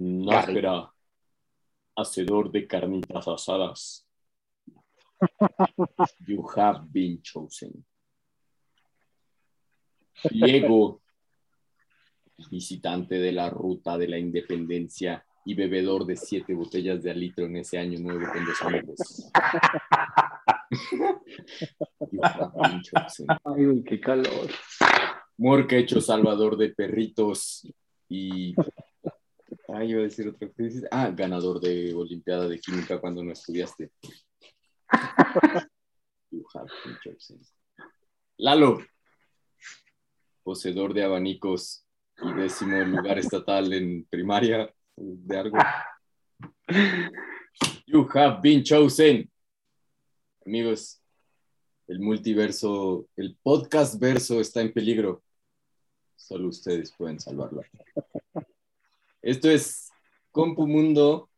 Nájera, hacedor de carnitas asadas. You have been chosen. Diego, visitante de la ruta de la independencia y bebedor de siete botellas de alitro en ese año nuevo con dos amigos. You have been chosen. Ay, qué calor. Morquecho, salvador de perritos y. Ah, iba a decir otra cosa. Ah, ganador de Olimpiada de Química cuando no estudiaste. You have been chosen. Lalo, poseedor de abanicos y décimo lugar estatal en primaria de algo. You have been chosen. Amigos, el multiverso, el podcast verso está en peligro. Solo ustedes pueden salvarlo. Esto es Compu Mundo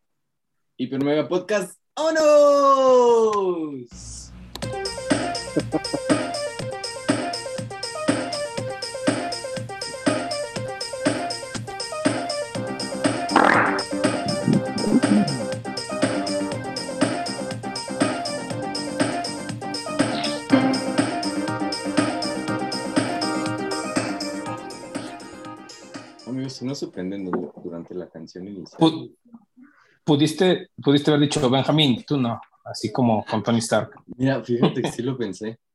Hiper Mega Podcast. Amigos, no du- durante la canción inicial. Pu- Pudiste, pudiste haber dicho Benjamín, tú no, así como con Tony Stark. Mira, fíjate que sí lo pensé.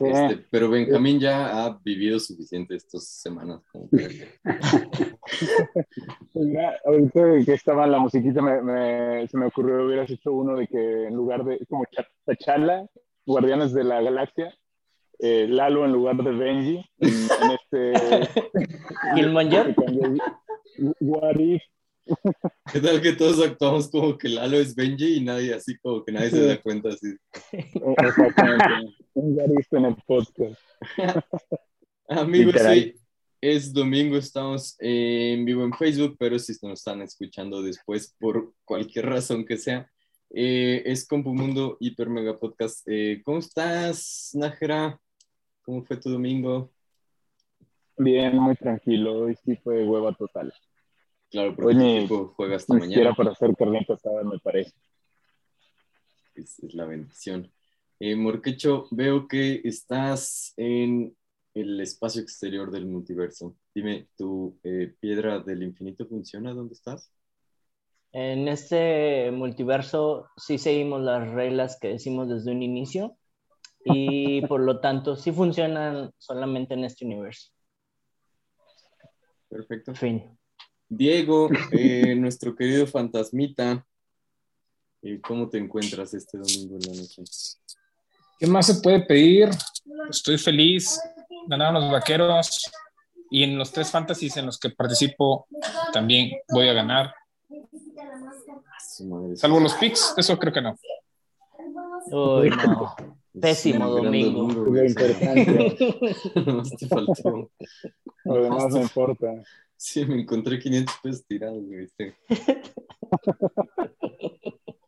Este, pero Benjamín ya ha vivido suficiente estas semanas. como que- ahorita que estaba la musiquita, me, me- se me ocurrió, hubieras hecho uno de que en lugar de, como Ch- T'Challa, Guardianes de la Galaxia, eh, Lalo en lugar de Benji, en, en este... Killmonger. What if, ¿Qué tal que todos actuamos como que Lalo es Benji y nadie así como que nadie se da cuenta así? exactamente, un what if en el podcast. Amigos, sí, es domingo, estamos en vivo en Facebook, pero si nos están escuchando después por cualquier razón que sea, eh, es Compumundo Hiper Mega Podcast. Eh, ¿Cómo estás, Nájera? ¿Cómo fue tu domingo? Bien, muy tranquilo, hoy sí fue hueva total. Claro, porque Hoy equipo juega hasta Ni siquiera mañana. para hacer carnita asada, me parece. Es, es la bendición. Eh, Morquecho, veo que estás en el espacio exterior del multiverso. Dime, ¿tu eh, piedra del infinito funciona? ¿Dónde estás? En este multiverso sí seguimos las reglas que decimos desde un inicio y por lo tanto sí funcionan solamente en este universo. Perfecto. Fin. Diego, eh, nuestro querido fantasmita, eh, ¿cómo te encuentras este domingo en la noche? ¿Qué más se puede pedir? Estoy feliz, ganaron los vaqueros y en los tres fantasies en los que participo también voy a ganar. Madre, Salvo los picks, eso creo que no. Uy, no. Gran domingo. domingo, Lo importante, te faltó. lo demás no importa. Sí, me encontré 500 pesos tirados, güey. ¿viste?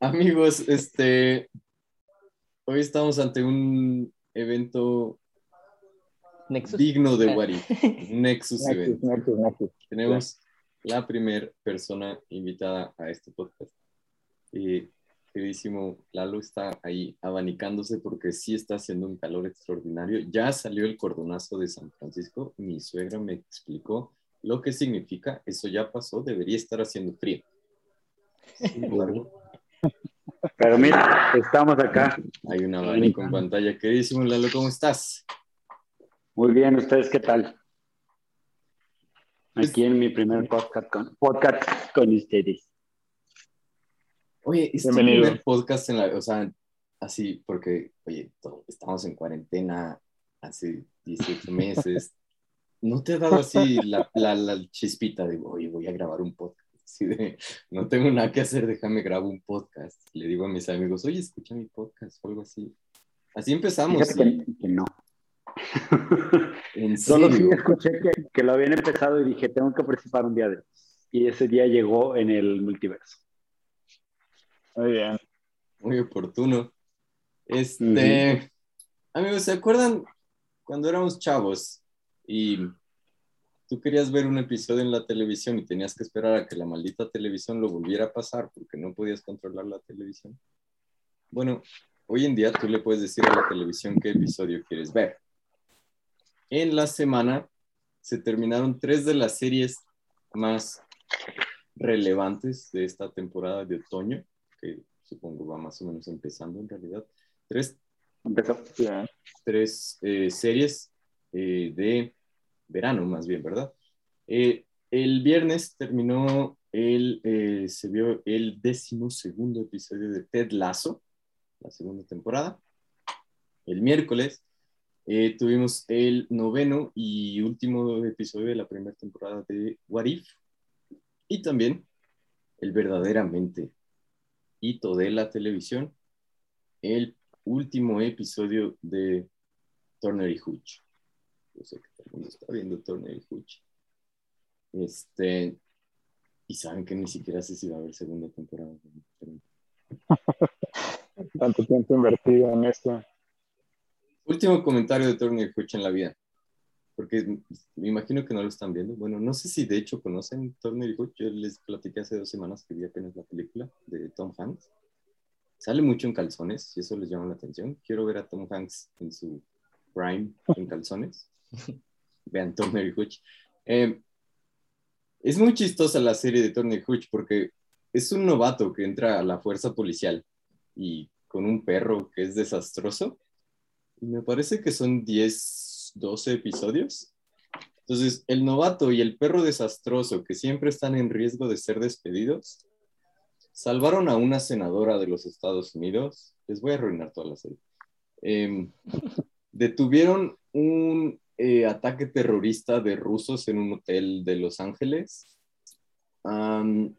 Amigos, este. Hoy estamos ante un evento Nexus. digno de Wari, Nexus Nexus, Event. Nexus, Nexus. Tenemos la primera persona invitada a este podcast. Eh, queridísimo Lalo está ahí abanicándose porque sí está haciendo un calor extraordinario. Ya salió el cordonazo de San Francisco. Mi suegra me explicó lo que significa. Eso ya pasó. Debería estar haciendo frío. Sin embargo, Pero mira, estamos acá. hay un abanico en pantalla. Queridísimo Lalo, ¿cómo estás? Muy bien, ¿ustedes qué tal? Aquí en mi primer podcast con, podcast con ustedes. Oye, es tu Bienvenido. primer podcast en la, o sea, así, porque, oye, to- estamos en cuarentena hace 18 meses. ¿No te ha dado así la, la, la chispita de, oye, voy a grabar un podcast? Así de, no tengo nada que hacer, déjame grabo un podcast. Le digo a mis amigos, oye, escucha mi podcast o algo así. Así empezamos. Fíjate y- que, que no. en Solo sí serio. escuché que, que lo habían empezado y dije, tengo que participar un día de. Y ese día llegó en el multiverso. Muy bien. Muy oportuno. Este, amigos, ¿se acuerdan cuando éramos chavos y tú querías ver un episodio en la televisión y tenías que esperar a que la maldita televisión lo volviera a pasar porque no podías controlar la televisión. Bueno, hoy en día tú le puedes decir a la televisión qué episodio quieres ver. En la semana se terminaron tres de las series más relevantes de esta temporada de otoño, que supongo va más o menos empezando en realidad. Tres, Empezó. tres eh, series eh, de verano, más bien, ¿verdad? Eh, el viernes terminó el, eh, se vio el décimo segundo episodio de Ted Lasso, la segunda temporada. El miércoles eh, tuvimos el noveno y último episodio de la primera temporada de What If. Y también el verdaderamente hito de la televisión, el último episodio de Turner y Hooch. Yo sé que todo el mundo está viendo Turner y Hooch. Este, y saben que ni siquiera sé si va a haber segunda temporada. Tanto tiempo invertido en esto. Último comentario de Turner y Hooch en la vida. Porque me imagino que no lo están viendo. Bueno, no sé si de hecho conocen Turner y Hooch. Yo les platiqué hace dos semanas que vi apenas la película de Tom Hanks. Sale mucho en calzones y eso les llama la atención. Quiero ver a Tom Hanks en su prime en calzones. Vean Turner y Hooch. Eh, es muy chistosa la serie de Turner y Hooch porque es un novato que entra a la fuerza policial y con un perro que es desastroso. Y me parece que son 10, 12 episodios. Entonces, el novato y el perro desastroso que siempre están en riesgo de ser despedidos, salvaron a una senadora de los Estados Unidos. Les voy a arruinar toda la serie. Eh, detuvieron un eh, ataque terrorista de rusos en un hotel de Los Ángeles. Um,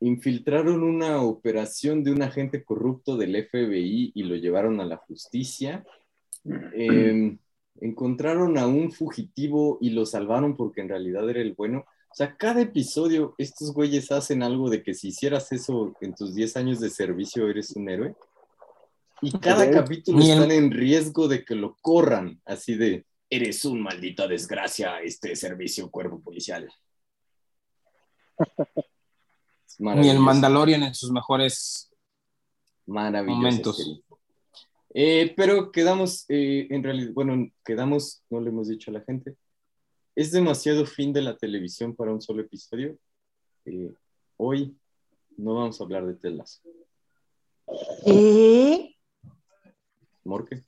infiltraron una operación de un agente corrupto del FBI y lo llevaron a la justicia. Eh, encontraron a un fugitivo y lo salvaron porque en realidad era el bueno. O sea, cada episodio estos güeyes hacen algo de que si hicieras eso en tus 10 años de servicio eres un héroe. Y cada capítulo están en riesgo de que lo corran, así de, eres un maldita desgracia, este servicio cuerpo policial. Ni el. Mandalorian en sus mejores. Momentos. serie. Eh, pero quedamos, eh, en realidad, bueno, quedamos, no le hemos dicho a la gente, es demasiado fin de la televisión para un solo episodio. Eh, hoy no vamos a hablar de telas. ¿Y? Morque.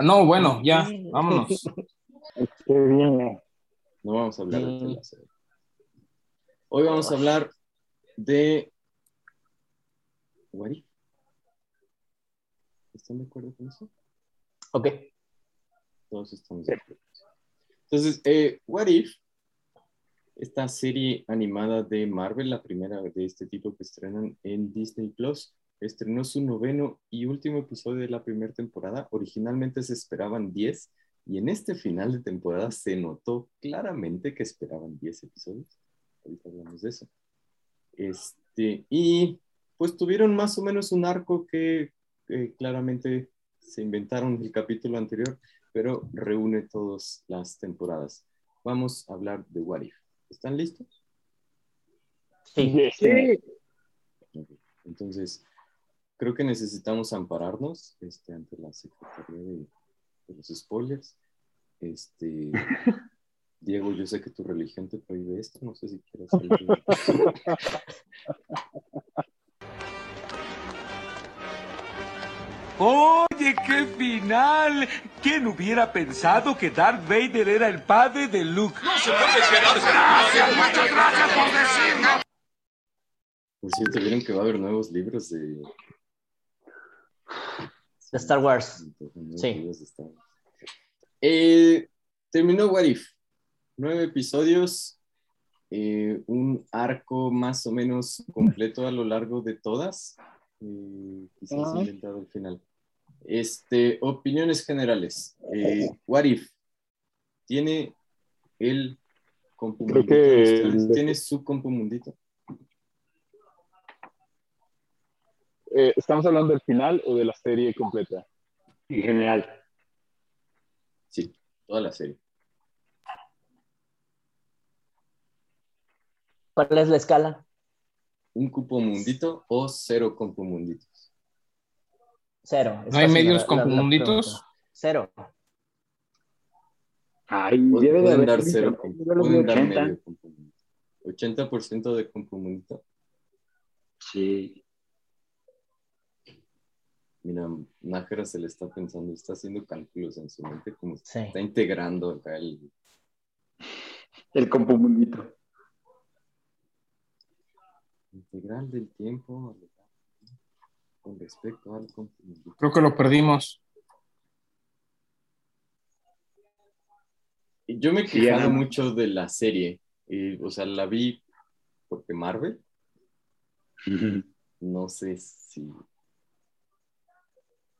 No, bueno, ya, vámonos. Qué bien. No vamos a hablar de telas. Hoy vamos a hablar de. What if? ¿Están de acuerdo con eso? Ok. Todos estamos de acuerdo. Entonces, eh, What If, esta serie animada de Marvel, la primera de este tipo que estrenan en Disney Plus, estrenó su noveno y último episodio de la primera temporada. Originalmente se esperaban 10 y en este final de temporada se notó claramente que esperaban 10 episodios. Ahorita hablamos de eso. Este, y pues tuvieron más o menos un arco que eh, claramente se inventaron el capítulo anterior, pero reúne todas las temporadas. Vamos a hablar de What If. ¿Están listos? Sí. Sí. Entonces, creo que necesitamos ampararnos este, ante la Secretaría de, de los Spoilers. Este, Diego, yo sé que tu religión te prohíbe esto, no sé si quieres Oye, qué final. ¿Quién hubiera pensado que Darth Vader era el padre de Luke? Por cierto, ¿vieron que va a haber nuevos libros de... Star Wars. Sí. Eh, terminó What If. Nueve episodios, eh, un arco más o menos completo a lo largo de todas. Eh, quizás inventado al final. Este, opiniones generales. Eh, What If tiene el compumundito. Creo que-? ¿Tiene su compumundito? Eh, ¿Estamos hablando del final o de la serie completa? En general. Sí, toda la serie. ¿Cuál es la escala? ¿Un cupo mundito o cero compumunditos? Cero. Es ¿No hay medios la- la- la. Cero. Ay, Pu- debe de Pueden haber dar cero, pueden dar 80. medio compumundito. 80% de compumundito. Sí. Mira, Nájera se le está pensando, está haciendo cálculos en su mente, como Sí. está integrando acá el, El compumundito. integral del tiempo con respecto al compumundito. Creo que lo perdimos. Y Yo me he quejado mucho de la serie. y, o sea, la vi porque Marvel, no sé si.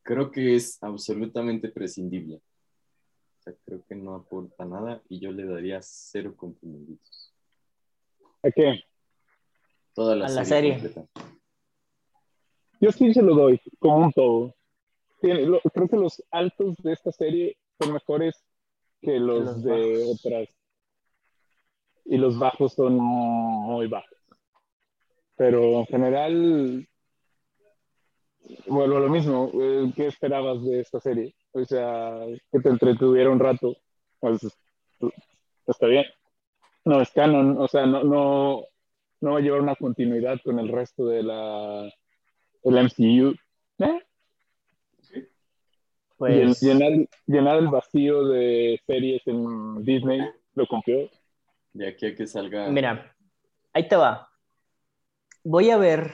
Creo que es absolutamente prescindible. O sea, creo que no aporta nada y yo le daría cero compumunditos. ¿A qué? Toda la A la serie. serie. completa. Yo sí se lo doy, como un todo. Tiene- lo- creo que los altos de esta serie son mejores que los, los de bajos. otras. Y los bajos son muy bajos. Pero en general, vuelvo a lo mismo. eh, ¿Qué esperabas de esta serie? O sea, que te entretuviera un rato. Pues, está bien. No es canon, o sea, no, no, no va a llevar una continuidad con el resto de la el MCU. ¿Eh? Pues, Llenar, llenar el vacío de series en Disney lo cumplió. De aquí a que salga. mira, ahí te va. Voy a ver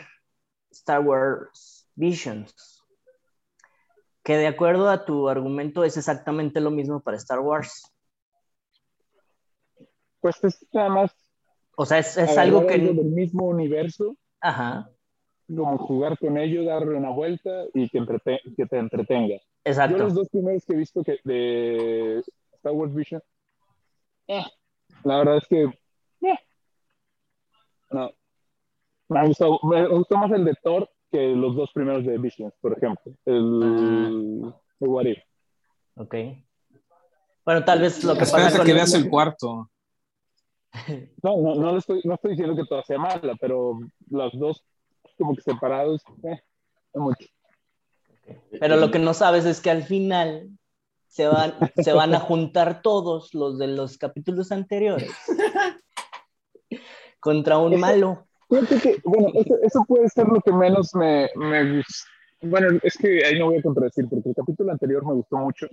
Star Wars Visions, que de acuerdo a tu argumento es exactamente lo mismo para Star Wars. Pues es nada más O sea, es, es algo que... del mismo universo, Ajá, como jugar con ello, darle una vuelta y que, entrete- que te entretenga. Yo exacto. los dos primeros que he visto que de Star Wars Vision, eh, la verdad es que eh, no. Me ha gustado, me gustó más el de Thor que los dos primeros de Visions, por ejemplo. El de What If. Ok. Bueno, tal vez lo que pasa con que veas el cuarto. No, no, no, le estoy, no estoy diciendo que toda sea mala, pero los dos como que separados, eh, no mucho. Pero lo que no sabes es que al final se van, se van a juntar todos los de los capítulos anteriores contra un malo. Fíjate que, bueno, eso, eso puede ser lo que menos me, me gusta. Bueno, es que ahí no voy a contradecir, porque el capítulo anterior me gustó mucho.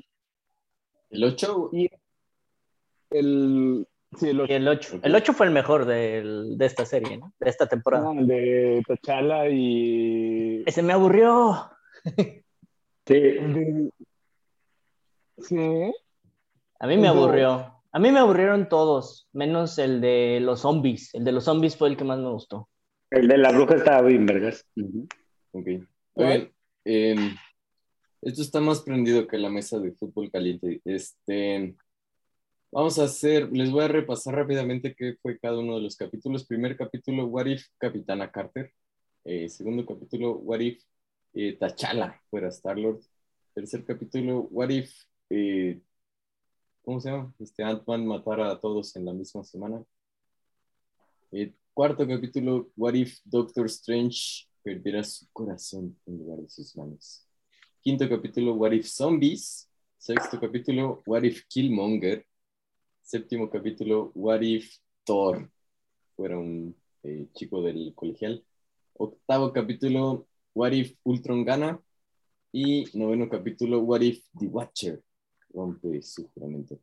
El 8, Y el, sí, el Y ocho, el 8. El 8 fue el mejor del- de esta serie, ¿no? De esta temporada. el de T'Challa y... Ese me aburrió. Sí, de- Sí, A mí me aburrió. A mí me aburrieron todos, menos el de los zombies. El de los zombies fue el que más me gustó. el de la bruja estaba bien, vergas. Ok. Oigan, em, esto está más prendido que la mesa de fútbol caliente. Este, vamos a hacer, les voy a repasar rápidamente qué fue cada uno de los capítulos. Primer capítulo, What If Capitana Carter. Eh, segundo capítulo, What If eh, T'Challa fuera Star-Lord. Tercer capítulo, What If, eh, ¿cómo se llama? Este Ant-Man matara a todos en la misma semana. Eh, cuarto capítulo, What If Doctor Strange perdiera su corazón en lugar de sus manos. Quinto capítulo, What If Zombies. Sexto capítulo, What If Killmonger. Séptimo capítulo, What If Thor fuera un eh, chico del colegial. Octavo capítulo, What If Ultron gana. Y noveno capítulo, What If The Watcher rompe su juramento.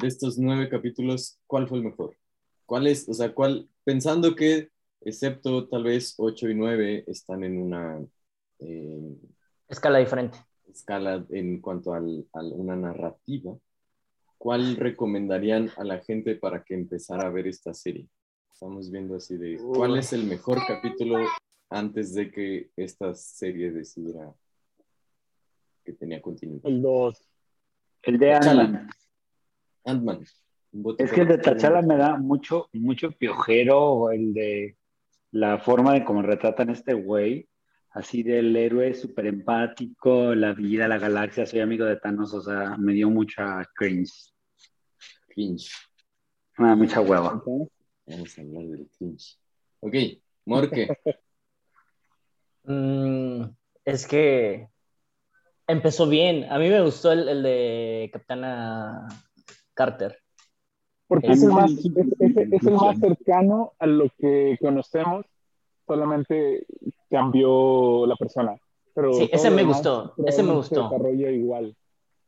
De estos nueve capítulos, ¿cuál fue el mejor? ¿Cuál es, o sea, cuál, pensando que, excepto tal vez 8 y 9, están en una eh, Escala diferente. escala en cuanto al- a una narrativa, ¿cuál recomendarían a la gente para que empezara a ver esta serie? Estamos viendo así de, ¿cuál es el mejor capítulo antes de que esta serie decidiera que tenía continuidad? el 2. El de. Ant-Man. Ant-Man. Es que el de Tachala me da mucho, mucho piojero, el de la forma de cómo retratan a este güey, así del héroe súper empático, la vida, la galaxia, soy amigo de Thanos, o sea, me dio mucha cringe, Cringe. da mucha hueva. Vamos a hablar del cringe. Ok, Morque. Mm, es que empezó bien. A mí me gustó el, el de Capitana Carter. Porque es el, más, es, es- es el más cercano a lo que conocemos, solamente cambió la persona. Pero Sí, ese me demás gustó, ese me gustó. Desarrolla igual.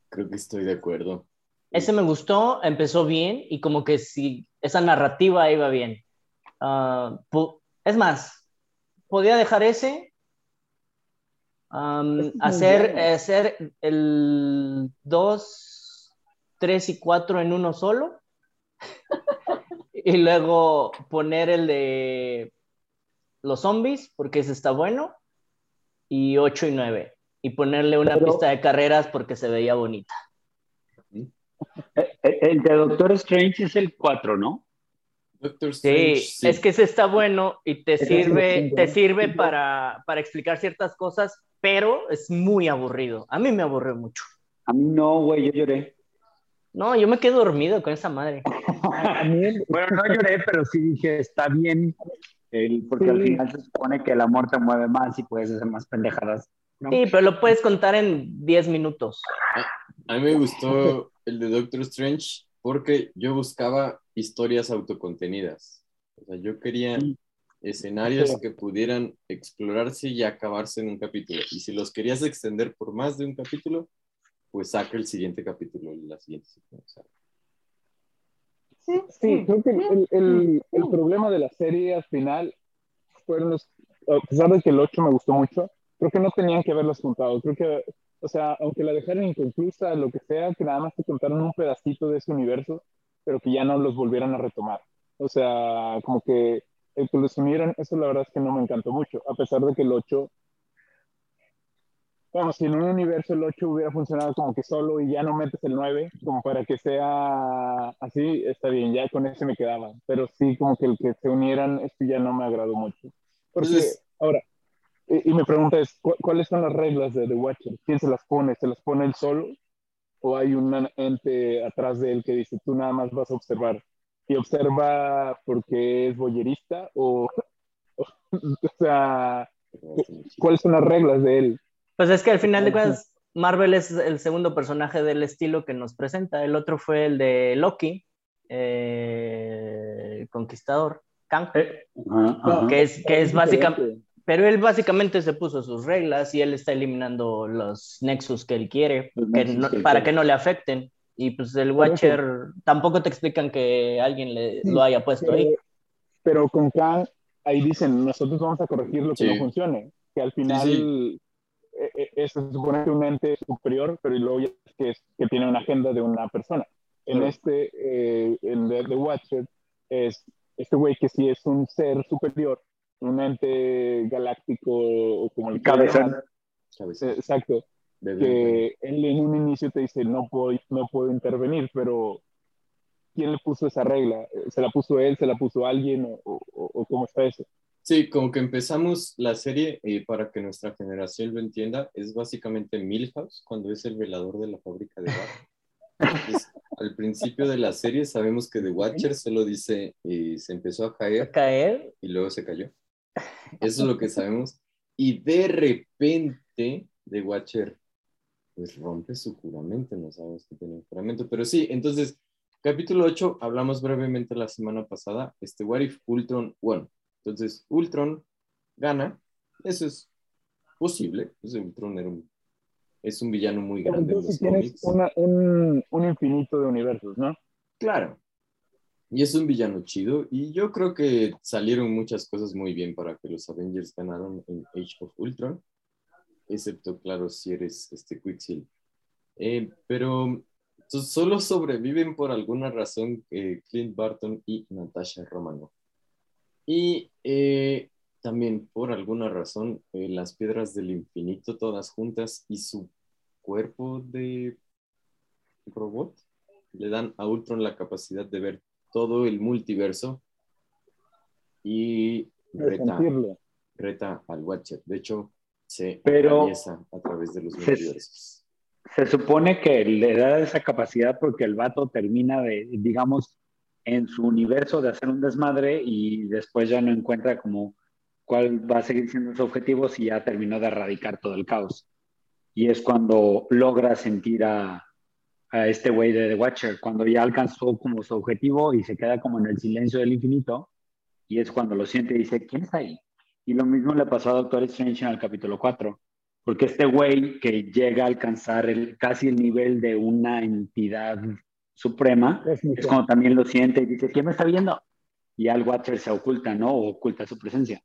Creo que estoy de acuerdo. Ese me gustó, empezó bien y como que sí, esa narrativa iba bien. Ah, es más, podía dejar ese, Es hacer, hacer el 2, 3 y 4 en uno solo y luego poner el de los zombies, porque ese está bueno, y 8 y 9. Y ponerle una Pero- pista de carreras porque se veía bonita. Eh, eh, El de Doctor Strange es el 4, ¿no? Doctor Strange, Sí, sí. es que ese está bueno y te sirve, te sirve para, para explicar ciertas cosas, pero es muy aburrido. A mí me aburrió mucho. A mí no, güey, yo lloré. No, yo me quedo dormido con esa madre. Bueno, no lloré, pero sí dije, está bien, el- porque Sí. al final se supone que el amor te mueve más y puedes hacer más pendejadas. ¿no? Sí, pero lo puedes contar en 10 minutos. A mí me gustó el de Doctor Strange porque yo buscaba historias autocontenidas. O sea, yo quería Sí. escenarios Sí. que pudieran explorarse y acabarse en un capítulo. Y si los querías extender por más de un capítulo, pues saca el siguiente capítulo y la siguiente secuencia. Sí, creo que el, el- el problema de la serie al final fueron los, a pesar de que el 8 me gustó mucho, creo que no tenían que haberlos juntado. Creo que, o sea, aunque la dejaran inconclusa, lo que sea, que nada más te contaron un pedacito de ese universo, pero que ya no los volvieran a retomar. O sea, como que el que los unieran, eso la verdad es que no me encantó mucho, a pesar de que el 8 Vamos, si en un universo el 8 hubiera funcionado como que solo y ya no metes el 9, como para que sea así, está bien, ya con ese me quedaba. Pero sí, como que el que se unieran, esto ya no me agradó mucho. Porque, Entonces- ahora, y, y mi pregunta es, ¿cu- ¿cuáles son las reglas de The Watcher? ¿Quién se las pone? ¿Se las pone él solo? ¿O hay un ente atrás de él que dice, tú nada más vas a observar? ¿Y observa porque es boyerista? ¿O, o, o sea, cuáles son las reglas de él? Pues es que al final de cuentas, Marvel es el segundo personaje del estilo que nos presenta. El otro fue el de Loki, eh, Conquistador, Kang. Eh, que es, que es básicamente, pero él básicamente se puso sus reglas y él está eliminando los nexus que él quiere que no- que para quiere. que no le afecten. Y pues el Por eso. Watcher tampoco te explican que alguien le, lo haya puesto ahí. Pero, con Khan, ahí dicen, nosotros vamos a corregir lo que Sí. no funcione. Que al final Sí, se supone que es un ente superior, pero luego ya es que, es- que tiene una agenda de una persona. En Claro. este, eh, en The, The Watcher, es este güey que sí es un ser superior, un ente galáctico o como el Cabezón. Exacto. Que él en un inicio te dice no puedo, no puedo intervenir, pero ¿quién le puso esa regla? ¿Se la puso él? ¿Se la puso alguien? ¿O, o- o cómo está eso? Sí, como que empezamos la serie eh, para que nuestra generación lo entienda, es básicamente Milhouse cuando es el velador de la fábrica de bar. Entonces, al principio de la serie sabemos que The Watcher solo dice eh, se empezó a caer Caer, y luego se cayó. Eso es lo que sabemos. Y de repente The Watcher pues rompe su juramento, no sabemos que tiene un juramento, pero sí, entonces, capítulo 8, hablamos brevemente la semana pasada, este What If Ultron won. Entonces, Ultron gana, eso es posible, ese Ultron era un- es un villano muy grande en entonces los tienes cómics. una- un, un infinito de universos, ¿no? Claro. Y es un villano chido. Y yo creo que salieron muchas cosas muy bien para que los Avengers ganaron en Age of Ultron. Excepto, claro, si eres este Quicksilver. Eh, pero so- solo sobreviven por alguna razón eh, Clint Barton y Natasha Romanoff. Y eh, también por alguna razón eh, las piedras del infinito todas juntas y su cuerpo de robot le dan a Ultron la capacidad de ver todo el multiverso y reta, reta al Watcher. De hecho, se Pero- atraviesa a través de los Se- multiversos. Se supone que le da esa capacidad porque el vato termina de, digamos, en su universo de hacer un desmadre y después ya no encuentra como cuál va a seguir siendo su objetivo si ya terminó de erradicar todo el caos. Y es cuando logra sentir a, a este güey de The Watcher, cuando ya alcanzó como su objetivo y se queda como en el silencio del infinito, y es cuando lo siente y dice, ¿quién está ahí? Y lo mismo le pasó a Doctor Strange en el capítulo 4, porque este güey que llega a alcanzar el, casi el nivel de una entidad suprema, es como también lo siente y dice, ¿quién me está viendo? Y al Watcher se oculta, ¿no? O oculta su presencia.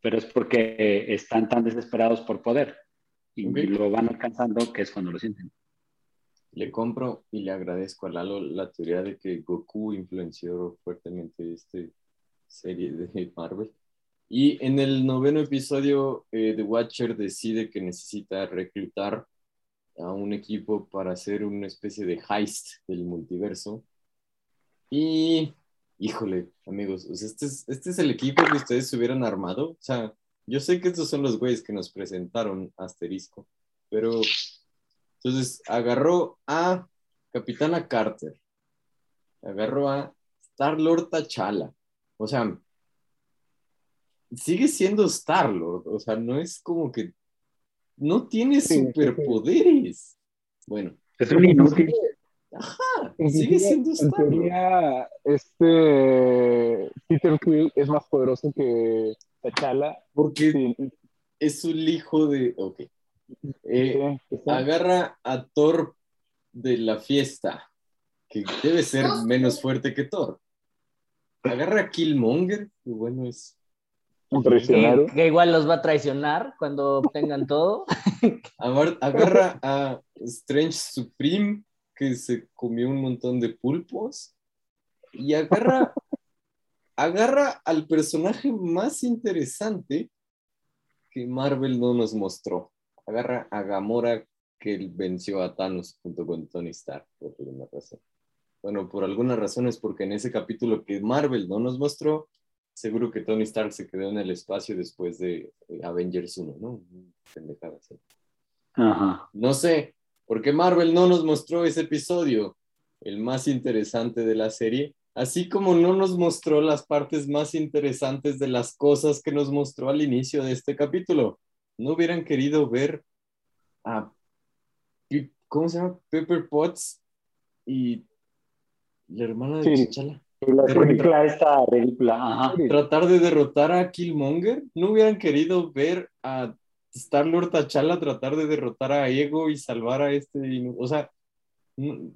Pero es porque están tan desesperados por poder y, y lo van alcanzando que es cuando lo sienten. Le compro y le agradezco a Lalo la teoría de que Goku influenció fuertemente esta serie de Marvel. Y en el noveno episodio, eh, The Watcher decide que necesita reclutar a un equipo para hacer una especie de heist del multiverso. Y, híjole, amigos, este, es, este es el equipo que ustedes se hubieran armado. O sea, yo sé que estos son los güeyes que nos presentaron Asterisco, pero entonces agarró a Capitana Carter, agarró a Star Lord T'Challa. O sea, sigue siendo Star Lord. O sea, no es como que no tiene Sí, superpoderes. Bueno, Es un inútil. ajá, sigue teoría- siendo En Star teoría, este Peter Quill es más poderoso que T'Challa. Porque Sí, es un hijo de. Ok. Eh, sí, sí. agarra a Thor de la fiesta, que debe ser menos fuerte que Thor. Agarra a Killmonger, que bueno, es. Un Que, traicionero. que igual los va a traicionar cuando obtengan todo. Agar- Agarra a Strange Supreme, que se comió un montón de pulpos. Y agarra, agarra al personaje más interesante que Marvel no nos mostró. Agarra a Gamora, que venció a Thanos junto con Tony Stark, por alguna razón. Bueno, por alguna razón es porque en ese capítulo que Marvel no nos mostró, seguro que Tony Stark se quedó en el espacio después de eh, Avengers 1, ¿no? Pendejada así. Ajá. No sé, porque Marvel no nos mostró ese episodio, el más interesante de la serie, así como no nos mostró las partes más interesantes de las cosas que nos mostró al inicio de este capítulo. ¿No hubieran querido ver a, ¿cómo se llama? Pepper Potts y la hermana de Sí. T'Challa? Y la película esta ridícula. Ajá. tratar de derrotar a Killmonger? ¿No hubieran querido ver a Star-Lord T'Challa tratar de derrotar a Ego y salvar a este? O sea, no,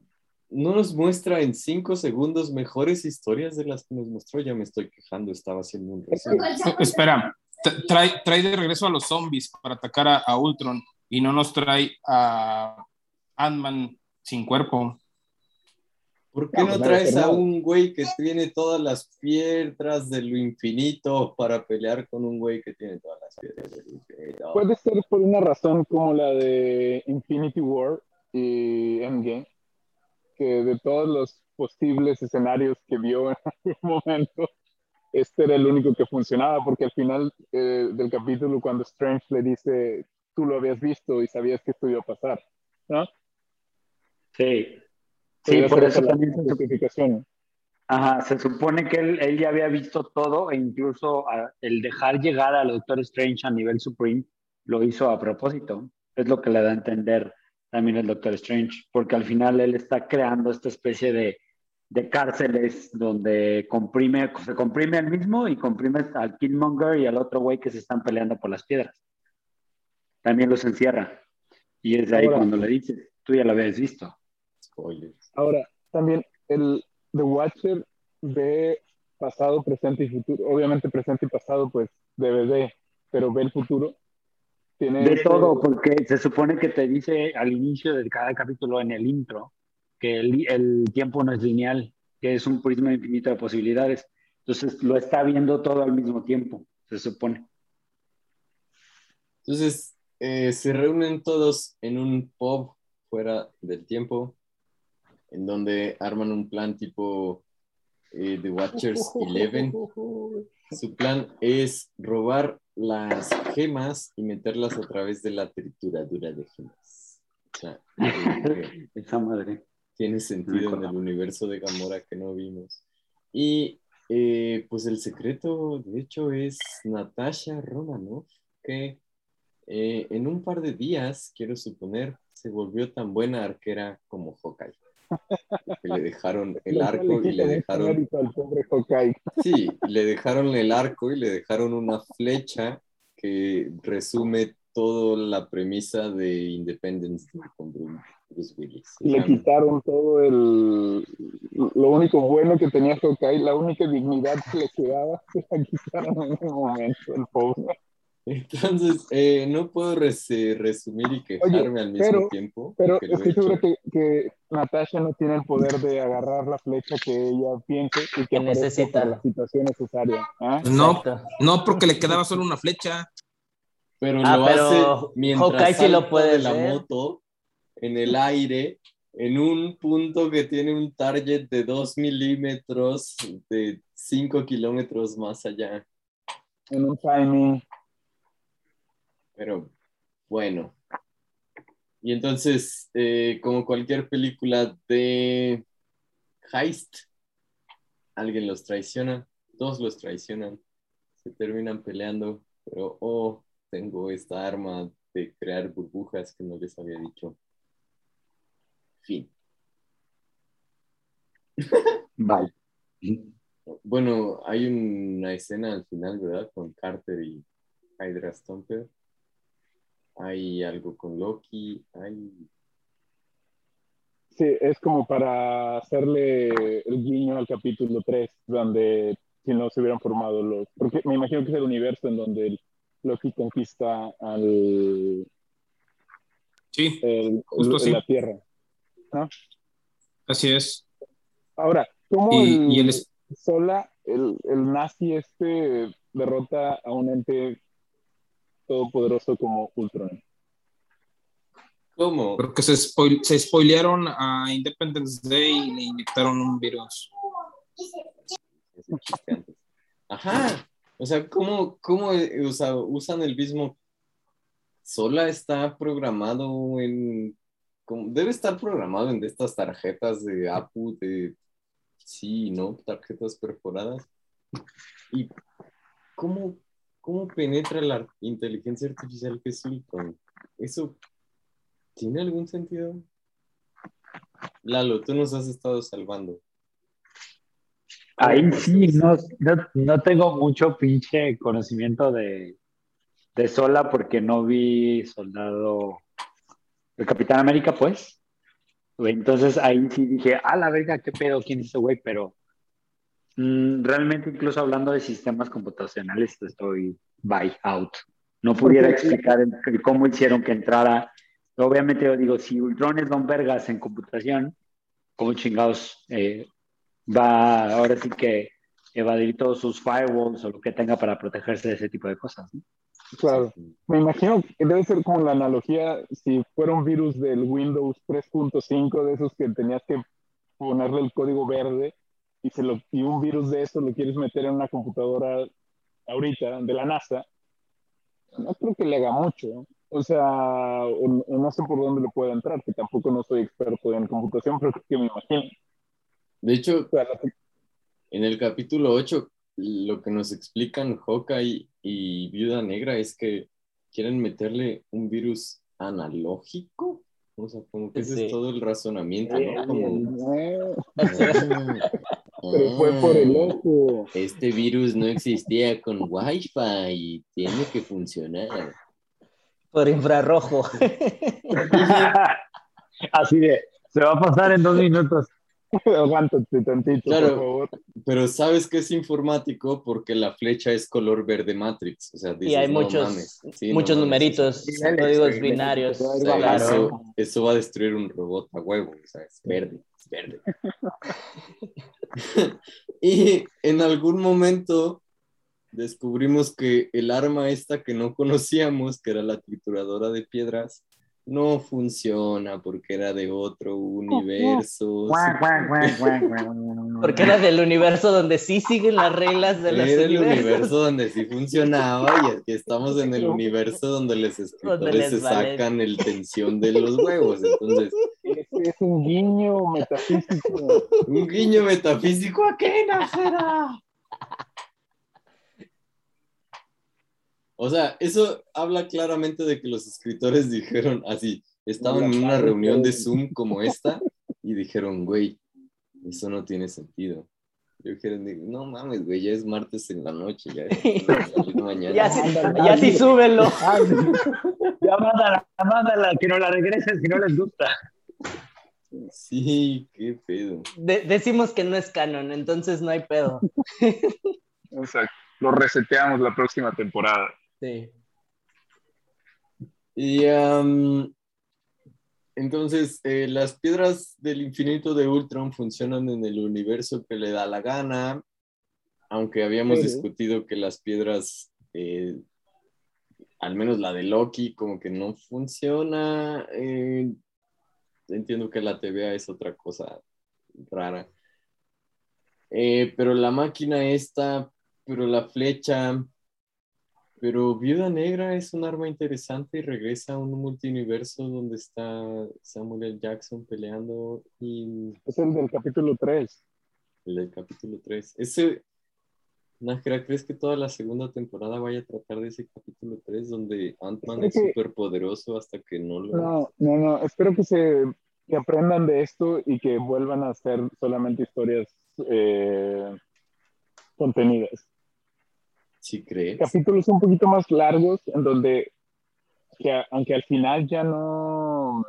no nos muestra en cinco segundos mejores historias de las que nos mostró. Ya me estoy quejando, estaba haciendo un resumen. Eh, Espera, trae, trae de regreso a los zombies para atacar a, a Ultron y no nos trae a Ant-Man sin cuerpo. ¿Por qué No, no pues, traes a un güey que tiene todas las piedras de lo infinito para pelear con un güey que tiene todas las piedras del infinito? Puede ser por una razón como la de Infinity War y Endgame, que de todos los posibles escenarios que vio en algún momento, este era el único que funcionaba, porque al final eh, del capítulo, cuando Strange le dice, tú lo habías visto y sabías que esto iba a pasar, ¿no? Sí. Sí, por eso también se, justificación. ajá, se supone que él, él ya había visto todo e incluso el dejar llegar al Doctor Strange a nivel Supreme lo hizo a propósito. Es lo que le da a entender también el Doctor Strange, porque al final él está creando esta especie de, de cárceles donde comprime, se comprime al mismo y comprime al Killmonger y al otro güey que se están peleando por las piedras. También los encierra. Y es de ahí cuando le dices, tú ya lo habías visto. Spoilers. Ahora, también el The Watcher ve pasado, presente y futuro. Obviamente presente y pasado, pues DVD, pero ve el futuro. Tiene De ese- todo, porque se supone que te dice al inicio de cada capítulo en el intro que el, el tiempo no es lineal, que es un prisma infinito de posibilidades. Entonces lo está viendo todo al mismo tiempo, se supone. Entonces, eh, se reúnen todos en un pub fuera del tiempo, en donde arman un plan tipo eh, The Watchers Eleven. Su plan es robar las gemas y meterlas a través de la trituradura de gemas. O sea, eh, Esa madre. tiene sentido en el universo de Gamora que no vimos. Y eh, pues el secreto, de hecho, es Natasha Romanoff, que eh, en un par de días, quiero suponer, se volvió tan buena arquera como Hawkeye. Que le dejaron el arco y le dejaron... Sí, le dejaron el arco y le dejaron una flecha que resume toda la premisa de Independence Day con Bruce Willis. Le quitaron todo el... Lo único bueno que tenía Hawkeye, la única dignidad que le quedaba, se la quitaron en un momento, el pobre. Entonces, eh, no puedo res- eh, resumir y quejarme al mismo pero- tiempo. Pero que estoy seguro que, que Natasha no tiene el poder de agarrar la flecha que ella piense y que necesita. la situación necesaria. ¿ah? No, Exacto. no, porque le quedaba solo una flecha. Pero Ah, lo pero hace mientras sí lo puede de la moto en el aire en un punto que tiene un target de 2 milímetros de 5 kilómetros más allá. En un timing. Pero bueno. Y entonces, eh, como cualquier película de heist, alguien los traiciona, dos los traicionan, se terminan peleando, pero oh, tengo esta arma de crear burbujas que no les había dicho. Fin. Vale. Bueno, hay una escena al final, ¿verdad? Con Carter y Hydra Stomper. Hay algo con Loki, hay Sí, es como para hacerle el guiño al capítulo 3, donde si no se hubieran formado los... Porque me imagino que es el universo en donde el Loki conquista al, Sí, el- Justo el- sí. la Tierra. así es. Ahora, ¿cómo Y, el, y el sola, el, el nazi este derrota a un ente todopoderoso como Ultron? ¿Cómo? porque se, spoil- se spoilearon a Independence Day y le inyectaron un virus. Ajá. O sea, ¿cómo, cómo o sea, usan el mismo? Sola está programado en. como- debe estar programado en de estas tarjetas de APU, de. Sí, ¿no? Tarjetas perforadas. ¿Y cómo, cómo penetra la inteligencia artificial que es Ultron? ¿Eso tiene algún sentido? Lalo, tú nos has estado salvando. Ahí sí, no, no, no tengo mucho pinche conocimiento de, de Sola porque no vi Soldado, el Capitán América, pues. Entonces ahí sí dije, a la verga, qué pedo, quién es ese güey, pero realmente incluso hablando de sistemas computacionales estoy by out. No pudiera explicar el- el cómo hicieron que entrara. Obviamente yo digo, si Ultron es Don Vergas en computación, ¿cómo chingados eh, va ahora sí que evadir todos sus firewalls o lo que tenga para protegerse de ese tipo de cosas? ¿no? Claro. Me imagino que debe ser como la analogía si fuera un virus del Windows 3.5 de esos que tenías que ponerle el código verde y, se lo, y un virus de eso lo quieres meter en una computadora ahorita de la NASA, no creo que le haga mucho. ¿no? O sea, o, o no sé por dónde le puede entrar, que tampoco no soy experto en computación, pero creo que me imagino. De hecho, En el capítulo 8, lo que nos explican Hawkeye y Viuda Negra es que quieren meterle un virus analógico. O sea, como que ese Sí. es todo el razonamiento, ¿no? Como, Eh, pero fue por el ah, ojo. Este virus no existía con Wi-Fi y tiene que funcionar. Por infrarrojo. Así de, se va a pasar en dos minutos. Aguántate tantito, Claro. por favor. Pero sabes que es informático porque la flecha es color verde Matrix. O sea, dices, y hay "No muchos, mames". Sí, no muchos mames, numeritos, códigos binarios. sí, O sea, claro. eso, eso va a destruir un robot a huevo, o sea, es verde, verde. y en algún momento descubrimos que el arma esta que no conocíamos, que era la trituradora de piedras, no funciona porque era de otro universo. Porque era del universo donde sí siguen las reglas de los Era el universo donde sí funcionaba y aquí estamos en el universo donde los escritores les se vale. sacan el tensión de los huevos. Entonces, Es un guiño metafísico. Un guiño metafísico a qué será. O sea, eso habla claramente de que los escritores dijeron así, estaban en una reunión de Zoom como esta y dijeron, güey, eso no tiene sentido. Yo dijeron, no mames, güey, ya es martes en la noche, ya es mañana. Ya sí, ya sí súbelo. Ya mándala, mándala, que no la regresen si no les gusta. Sí, qué pedo. De- decimos que no es canon, entonces no hay pedo. Exacto. Lo reseteamos la próxima temporada. Sí. Y am, entonces, eh, las piedras del infinito de Ultron funcionan en el universo que le da la gana, aunque habíamos Sí. discutido que las piedras, eh, al menos la de Loki, como que no funciona. eh, entiendo que la TVA es otra cosa rara. Eh, pero la máquina esta, pero la flecha, pero Viuda Negra es un arma interesante y regresa a un multiuniverso donde está Samuel L. Jackson peleando y Es el del capítulo 3. el del capítulo 3. Ese, Nájera, ¿crees que toda la segunda temporada vaya a tratar de ese capítulo 3 donde Ant-Man es que- súper poderoso hasta que no lo No, no, no. Espero que se que aprendan de esto y que vuelvan a hacer solamente historias eh, contenidas. ¿Sí crees? Capítulos un poquito más largos en donde, que aunque al final ya no,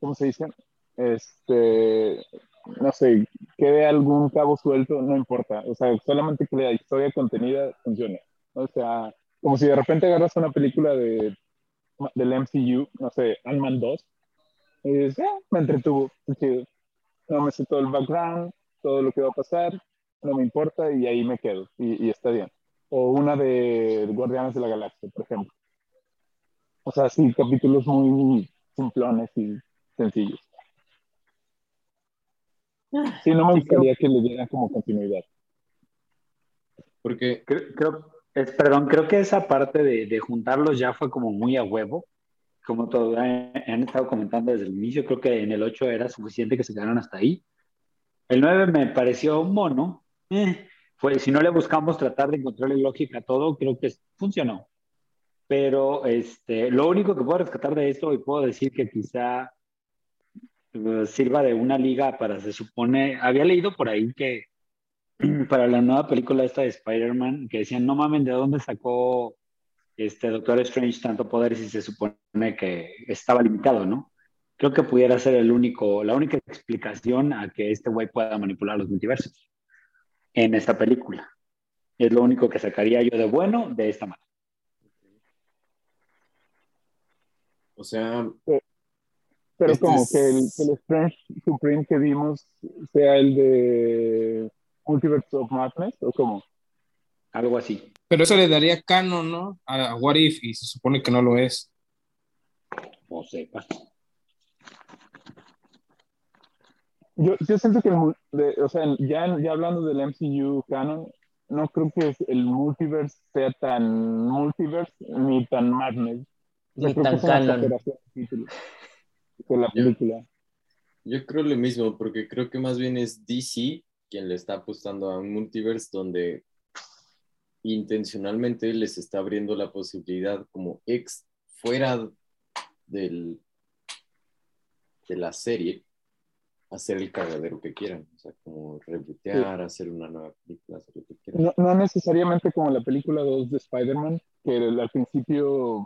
¿cómo se dice? Este, no sé, quede algún cabo suelto, no importa. O sea, solamente que la historia contenida funcione. O sea, como si de repente agarras una película de, del MCU, no sé, Ant-Man 2, y "Ah, me entretuvo. No me sé todo el background, todo lo que va a pasar, no me importa y ahí me quedo y, y está bien. O una de Guardianes de la Galaxia, por ejemplo. O sea, sí, capítulos muy simplones y sencillos. Sí, no me gustaría que le dieran como continuidad. Porque Creo, creo- es- perdón, creo que esa parte de, de juntarlos ya fue como muy a huevo. Como todo, han, han estado comentando desde el inicio, creo que en el 8 era suficiente que se quedaron hasta ahí. El 9 me pareció un mono. Eh, fue, si no le buscamos tratar de encontrarle lógica a todo, creo que funcionó. Pero este, lo único que puedo rescatar de esto y puedo decir que quizá sirva de una liga para, se supone, había leído por ahí que para la nueva película esta de Spider-Man, que decían, no mamen, ¿de dónde sacó este Doctor Strange tanto poder si se supone que estaba limitado, ¿no? Creo que pudiera ser el único, la única explicación a que este güey pueda manipular los multiversos en esta película. Es lo único que sacaría yo de bueno de esta manera. O sea, Pero Este como es- que el, que el Strange Supreme que vimos sea el de Multiverse of Madness, o como. Algo así. Pero eso le daría canon, ¿no? A, a What If, y se supone que no lo es. No sepa. Yo, yo siento que, el mul- de- o sea, ya, ya hablando del MCU canon, no creo que el multiverse sea tan multiverse ni tan madness. Ni tan canon. De la película. yo creo lo mismo, porque creo que más bien es DC quien le está apostando a un multiverse donde intencionalmente les está abriendo la posibilidad como ex fuera del de la serie hacer el cagadero que quieran, o sea, como rebootear, hacer una nueva película, hacer lo que quieran. No, no necesariamente como la película 2 de Spider-Man, que el- al principio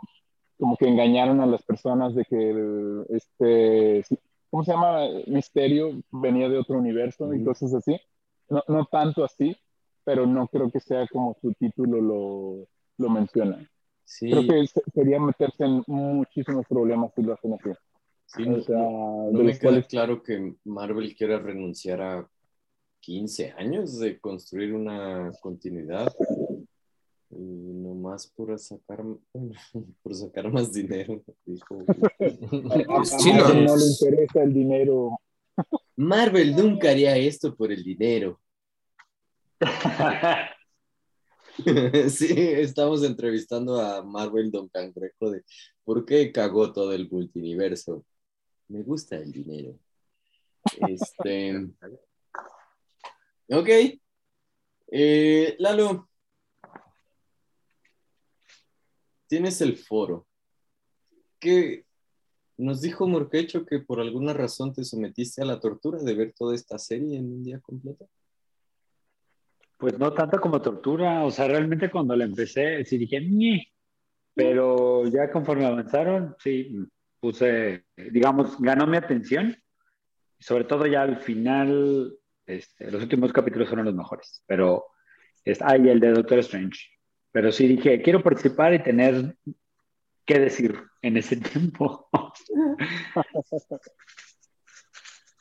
como que engañaron a las personas de que el- este, ¿cómo se llama? Misterio venía de otro universo y cosas así. No, no tanto así, pero no creo que sea como su título lo, lo menciona. Sí, Creo que se- sería meterse en muchísimos problemas si lo hacen así. sí, O no- sea, no de me los queda cuales- claro que Marvel quiera renunciar a 15 años de construir una continuidad nomás por sacar, por sacar más dinero. dijo. no le interesa el dinero. Marvel nunca haría esto por el dinero. Sí, estamos entrevistando a Marvel Don Cangrejo de por qué cagó todo el multiverso. Me gusta el dinero. Este. Ok. Eh, Lalo. Tienes el foro. ¿Qué? Nos dijo Morquecho que por alguna razón te sometiste a la tortura de ver toda esta serie en un día completo. Pues no tanto como tortura, o sea, realmente cuando la empecé, sí dije, pero ya conforme avanzaron, sí, puse, digamos, ganó mi atención, sobre todo ya al final, este, los últimos capítulos fueron los mejores, pero, es, ah, y el de Doctor Strange, pero sí dije, quiero participar y tener qué decir en ese tiempo.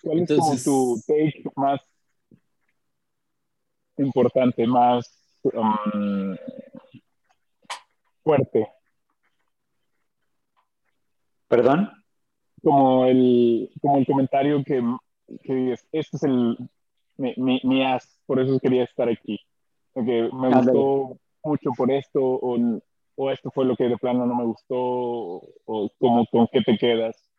¿Cuál Entonces- es como tu take más importante, más um, fuerte? ¿Perdón? Como el, como el comentario que, que dices, este es el, mi, mi, mi as, por eso quería estar aquí. Porque me gustó mucho por esto, o, o esto fue lo que de plano no me gustó, o, o como con qué te quedas.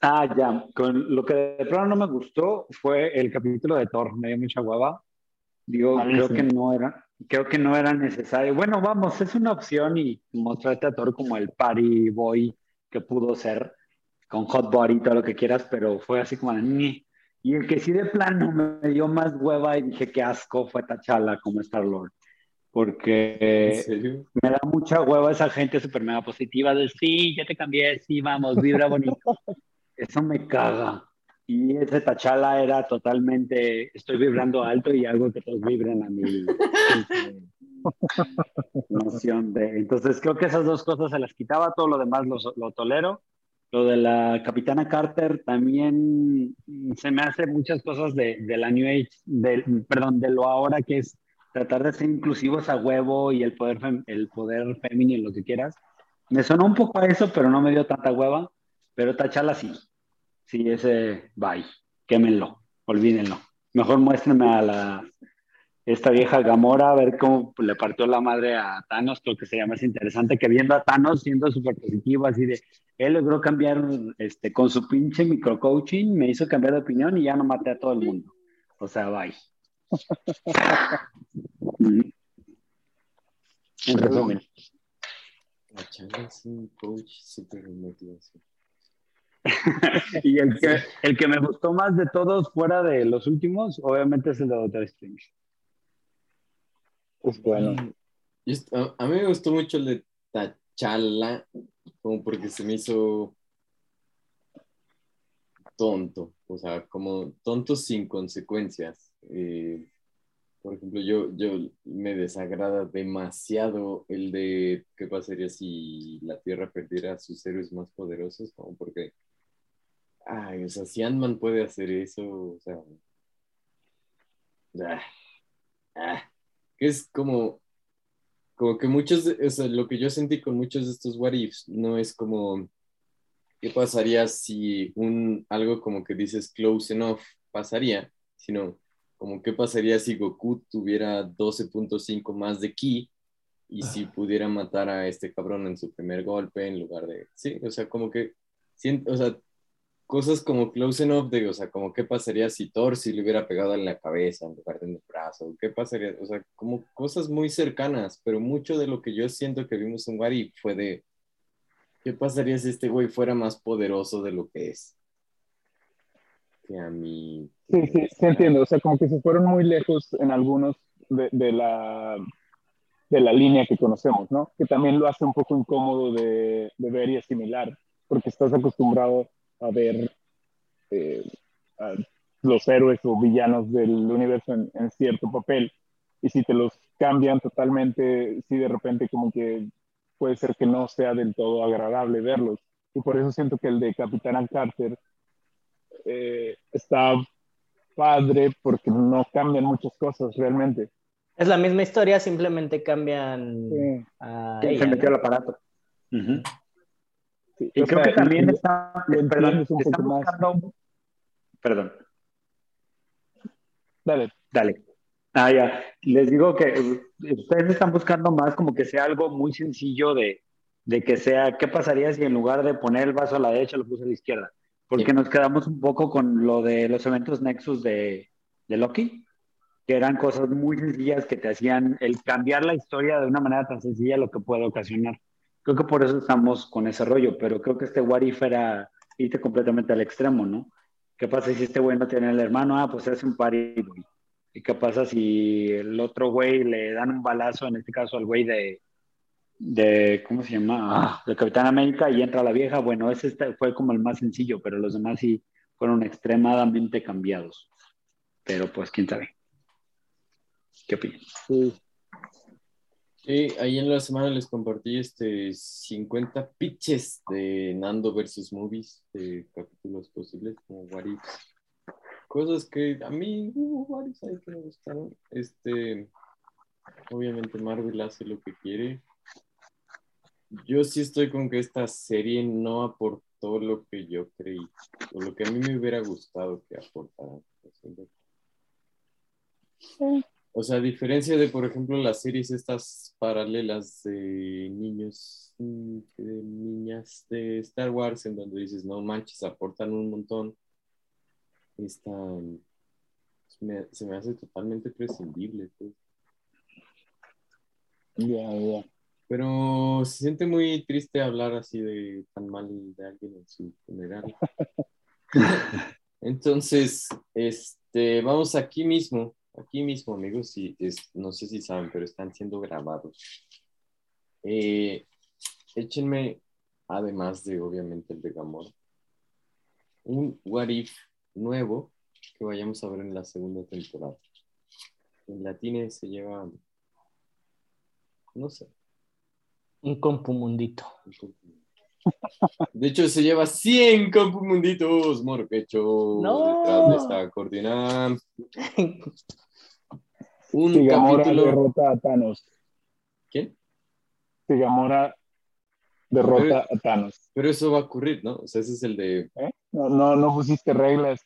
Ah, ya. Con lo que de plano no me gustó fue el capítulo de Thor. Me dio mucha hueva. Digo, Malísimo. creo que no era, creo que no era necesario. Bueno, vamos, es una opción y mostrarte a Thor como el party boy que pudo ser, con hot body y todo lo que quieras, pero fue así como "Ñe". Y el que sí de plano me dio más hueva y dije qué asco fue T'Challa como Star Lord. Porque me da mucha hueva esa gente súper mega positiva de sí, ya te cambié, sí, vamos, vibra bonito. Eso me caga. Y ese Tachala era totalmente, estoy vibrando alto y algo que todos vibren a mi noción de... Entonces creo que esas dos cosas se las quitaba, todo lo demás lo, lo tolero. Lo de la Capitana Carter también se me hace muchas cosas de, de la New Age, del, perdón, de lo ahora que es tratar de ser inclusivos a huevo y el poder, el poder femenino, lo que quieras. Me sonó un poco a eso, pero no me dio tanta hueva. Pero Tachala sí. Sí, ese bye. Quémenlo. Olvídenlo. Mejor muéstrenme a la esta vieja Gamora a ver cómo le partió la madre a Thanos. Creo que sería más interesante que viendo a Thanos siendo súper positivo, así de él logró cambiar este, con su pinche microcoaching, me hizo cambiar de opinión y ya no maté a todo el mundo. O sea, bye. Mm. En resumen. T'Challa es un coach súper. Y el que, el que me gustó más de todos, fuera de los últimos, obviamente es el de Doctor Strange. Pues bueno. Est- a, a mí me gustó mucho el de T'Challa, como porque se me hizo tonto, o sea, como tonto sin consecuencias. Eh, por ejemplo, yo, yo me desagrada demasiado el de qué pasaría si la Tierra perdiera a sus héroes más poderosos, como porque, ay, o sea, si Ant-Man puede hacer eso, o sea, ah, ah, es como, como que muchos, o sea, lo que yo sentí con muchos de estos what ifs no es como, ¿qué pasaría si un, algo como que dices close enough pasaría? Sino, como, ¿qué pasaría si Goku tuviera 12.5 más de ki y si pudiera matar a este cabrón en su primer golpe en lugar de, sí, o sea, como que, siento, o sea, cosas como close enough de, o sea, como qué pasaría si Thor si le hubiera pegado en la cabeza en lugar de en el brazo, qué pasaría, o sea, como cosas muy cercanas, pero mucho de lo que yo siento que vimos en Wari fue de, ¿qué pasaría si este güey fuera más poderoso de lo que es? Que a mí. Sí, sí, sí entiendo. O sea, como que se fueron muy lejos en algunos de, de la, de la línea que conocemos, ¿no? Que también lo hace un poco incómodo de, de ver y asimilar, porque estás acostumbrado a ver eh, a los héroes o villanos del universo en, en cierto papel. Y si te los cambian totalmente, sí de repente como que puede ser que no sea del todo agradable verlos. Y por eso siento que el de Capitán Carter eh, está padre porque no cambian muchas cosas realmente. Es la misma historia, simplemente cambian Sí. a Sí, ella, se metió ¿no? el aparato. Sí, Y creo sea, que también está, perdón, un está poco más. perdón, Dale. dale. Ah, ya. Les digo que eh, ustedes están buscando más como que sea algo muy sencillo de, de que sea, ¿qué pasaría si en lugar de poner el vaso a la derecha lo puse a la izquierda? Porque Sí. nos quedamos un poco con lo de los eventos Nexus de, de Loki, que eran cosas muy sencillas que te hacían el cambiar la historia de una manera tan sencilla lo que puede ocasionar. Creo que por eso estamos con ese rollo, pero creo que este What If era irte completamente al extremo, ¿no? ¿Qué pasa si este güey no tiene el hermano? Ah, pues hace un party, güey. ¿Y qué pasa si el otro güey le dan un balazo, en este caso al güey de, de ¿cómo se llama? Ah, de Capitán América y entra la vieja? Bueno, ese fue como el más sencillo, pero los demás sí fueron extremadamente cambiados. Pero pues, quién sabe. ¿Qué opinas? Sí. Sí, ahí en la semana les compartí este 50 pitches de Nando versus Movies de capítulos posibles como What. Cosas que a mí hubo varios ahí que me gustaron. Este, obviamente Marvel hace lo que quiere. Yo sí estoy con que esta serie no aportó lo que yo creí, o lo que a mí me hubiera gustado que aportara. O sea, a diferencia de, por ejemplo, las series estas paralelas de niños, de niñas de Star Wars, en donde dices, no manches, aportan un montón. Esta mm, me- se me hace totalmente prescindible. pues. Ya, ya. Pero se siente muy triste hablar así de tan mal de alguien en su funeral. Entonces, este, vamos aquí mismo, aquí mismo, amigos, y es, no sé si saben, pero están siendo grabados. Eh, échenme, además de obviamente el de Gamora, un What If nuevo que vayamos a ver en la segunda temporada. En latine se lleva, no sé, Un compumundito. De hecho, se lleva 100 compumunditos, morquecho. No. Detrás de esta cortina. Un Gamora capítulo. derrota a Thanos. ¿Quién? Si Gamora derrota a Thanos. Pero eso va a ocurrir, ¿no? O sea, ese es el de. ¿eh? No, no, no pusiste reglas.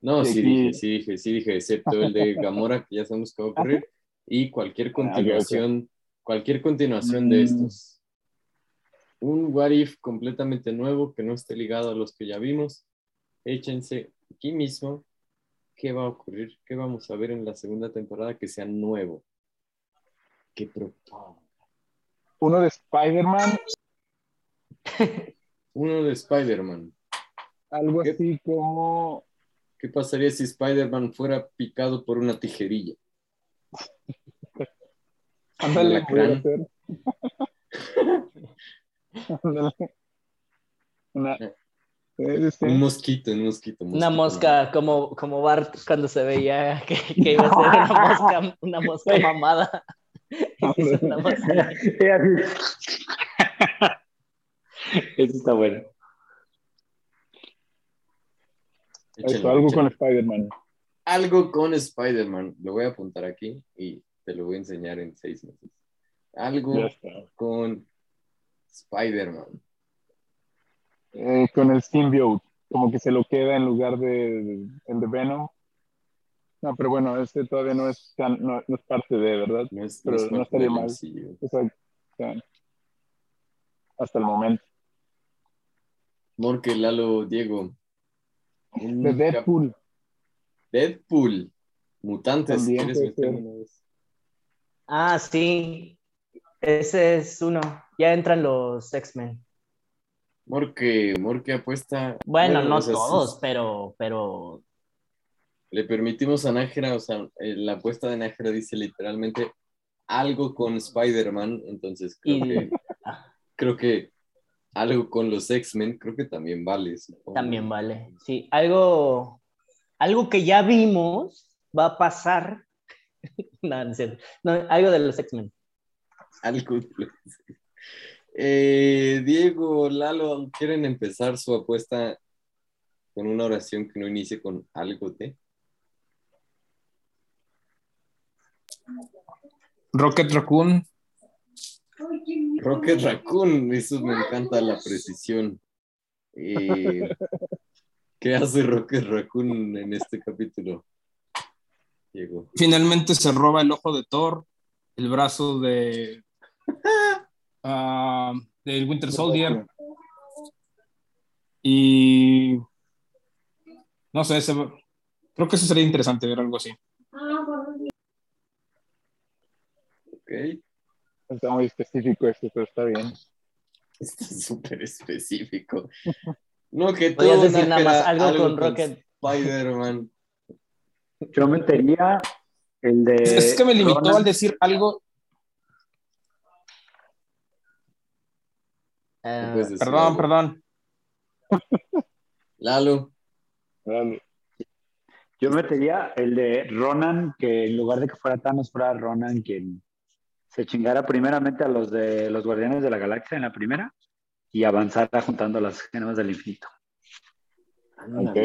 No, Sí, sí dije, sí dije, sí dije, excepto el de Gamora, que ya sabemos que va a ocurrir. Y cualquier continuación, cualquier continuación de Mm. estos. Un What If completamente nuevo que no esté ligado a los que ya vimos. Échense aquí mismo. ¿Qué va a ocurrir? ¿Qué vamos a ver en la segunda temporada que sea nuevo? Que proponga. Uno de Spider-Man, Uno de Spider-Man. algo ¿Qué? así como. ¿Qué pasaría si Spider-Man fuera picado por una tijerilla? Ándale, ser. Ándale. Una. eh, sí. Un mosquito, un mosquito. Una mosca, como, como Bart cuando se veía que, que iba a ser una mosca, una mosca mamada. Una mosca. Eso está bueno. Eso, algo échenlo. con Spider-Man. Algo con Spider-Man. Lo voy a apuntar aquí y te lo voy a enseñar en seis meses. Algo con Spider-Man. Eh, con el symbiote, como que se lo queda en lugar de, el de Venom. No, pero bueno, este todavía no es, tan- no, no es parte de, ¿verdad? No es, Pero no estaría mal. Hasta el momento. Morque, Lalo, Diego. De Deadpool. Deadpool. Mutantes. ¿Quieres una vez? Ah, sí. Ese es uno. Ya entran los X-Men. Morque, Morque apuesta. Bueno, no o sea, sí, todos, pero, pero Le permitimos a Nájera, o sea, eh, la apuesta de Nájera dice literalmente algo con Spider-Man, entonces creo Y- que creo que algo con los X-Men, creo que también vale. supongo. también vale. Sí, algo, algo que ya vimos va a pasar. no, no es cierto. No, algo de los X-Men. Algo de los- Eh, Diego, Lalo, ¿quieren empezar su apuesta con una oración que no inicie con algo de? Rocket Raccoon. Rocket Raccoon, eso me encanta la precisión. Eh, ¿Qué hace Rocket Raccoon en este capítulo? Finalmente se roba el ojo de Thor, el brazo de ah, del Winter Soldier y No sé, ese- creo que eso sería interesante ver algo así. Ok. Está muy específico esto, pero está bien. Está súper específico. No, que Podrías decir nada más Nájera, algo con Rocket. Spider-Man. Yo metería el de. Es, que me limitó al decir algo. Eh, decir Perdón, algo. perdón. Lalo. Dale. Yo metería el de Ronan, que en lugar de que fuera Thanos, fuera Ronan quien se chingara primeramente a los de los Guardianes de la Galaxia en la primera y avanzara juntando las gemas del infinito. Ok.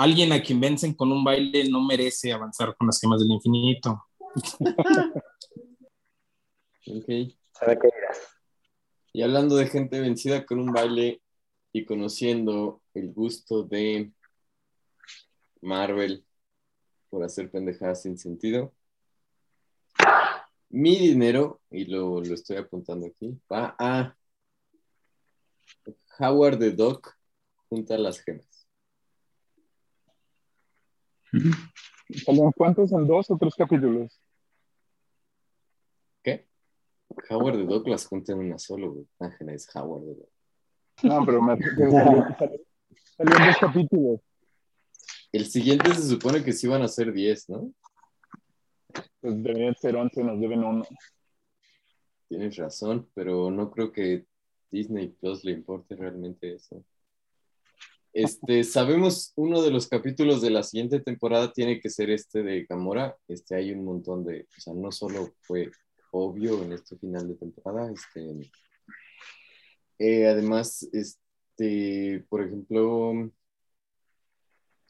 Alguien a quien vencen con un baile no merece avanzar con las gemas del infinito. Ok. ¿Sabe qué dirás? Y hablando de gente vencida con un baile y conociendo el gusto de Marvel por hacer pendejadas sin sentido, mi dinero, y lo, lo estoy apuntando aquí, va a Howard the Duck junta las gemas. ¿Salieron cuántos? ¿En dos o tres capítulos? ¿Qué? Howard the Duck las junta en una solo, güey. Ángela es Howard Duck. No, pero me en dos capítulos. El siguiente se supone que sí van a ser 10, ¿no? Pues deberían ser 11, nos deben uno. Tienes razón, pero no creo que Disney Plus le importe realmente eso. Este, sabemos uno de los capítulos de la siguiente temporada tiene que ser este de Gamora. Este, hay un montón de, o sea, no solo fue obvio en este final de temporada, este, eh, además, este, por ejemplo,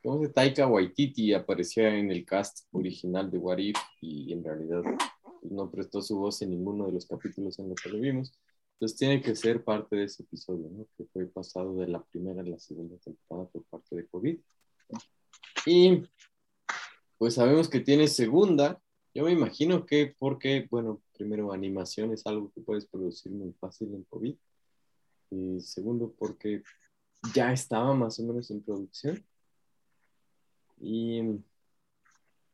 ¿cómo se Taika Waititi aparecía en el cast original de What If y en realidad no prestó su voz en ninguno de los capítulos en los que lo vimos. Entonces tiene que ser parte de ese episodio, ¿no? Que fue pasado de la primera a la segunda temporada por parte de COVID. Y pues sabemos que tiene segunda. Yo me imagino que porque, bueno, primero animación es algo que puedes producir muy fácil en COVID. Y segundo, porque ya estaba más o menos en producción. Y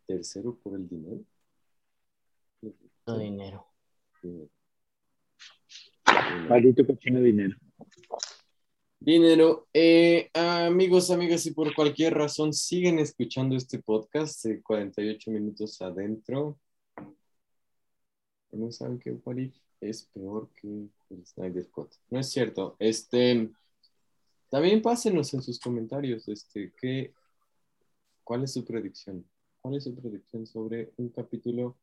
tercero, por el dinero. no dinero. Dinero. Maldito cochino dinero. Dinero. Eh, amigos, amigas, y por cualquier razón siguen escuchando este podcast de 48 minutos adentro. No saben que What If es peor que el Snyder Cut. No es cierto. Este, también pásenos en sus comentarios, este, ¿qué, ¿cuál es su predicción? ¿Cuál es su predicción sobre un capítulo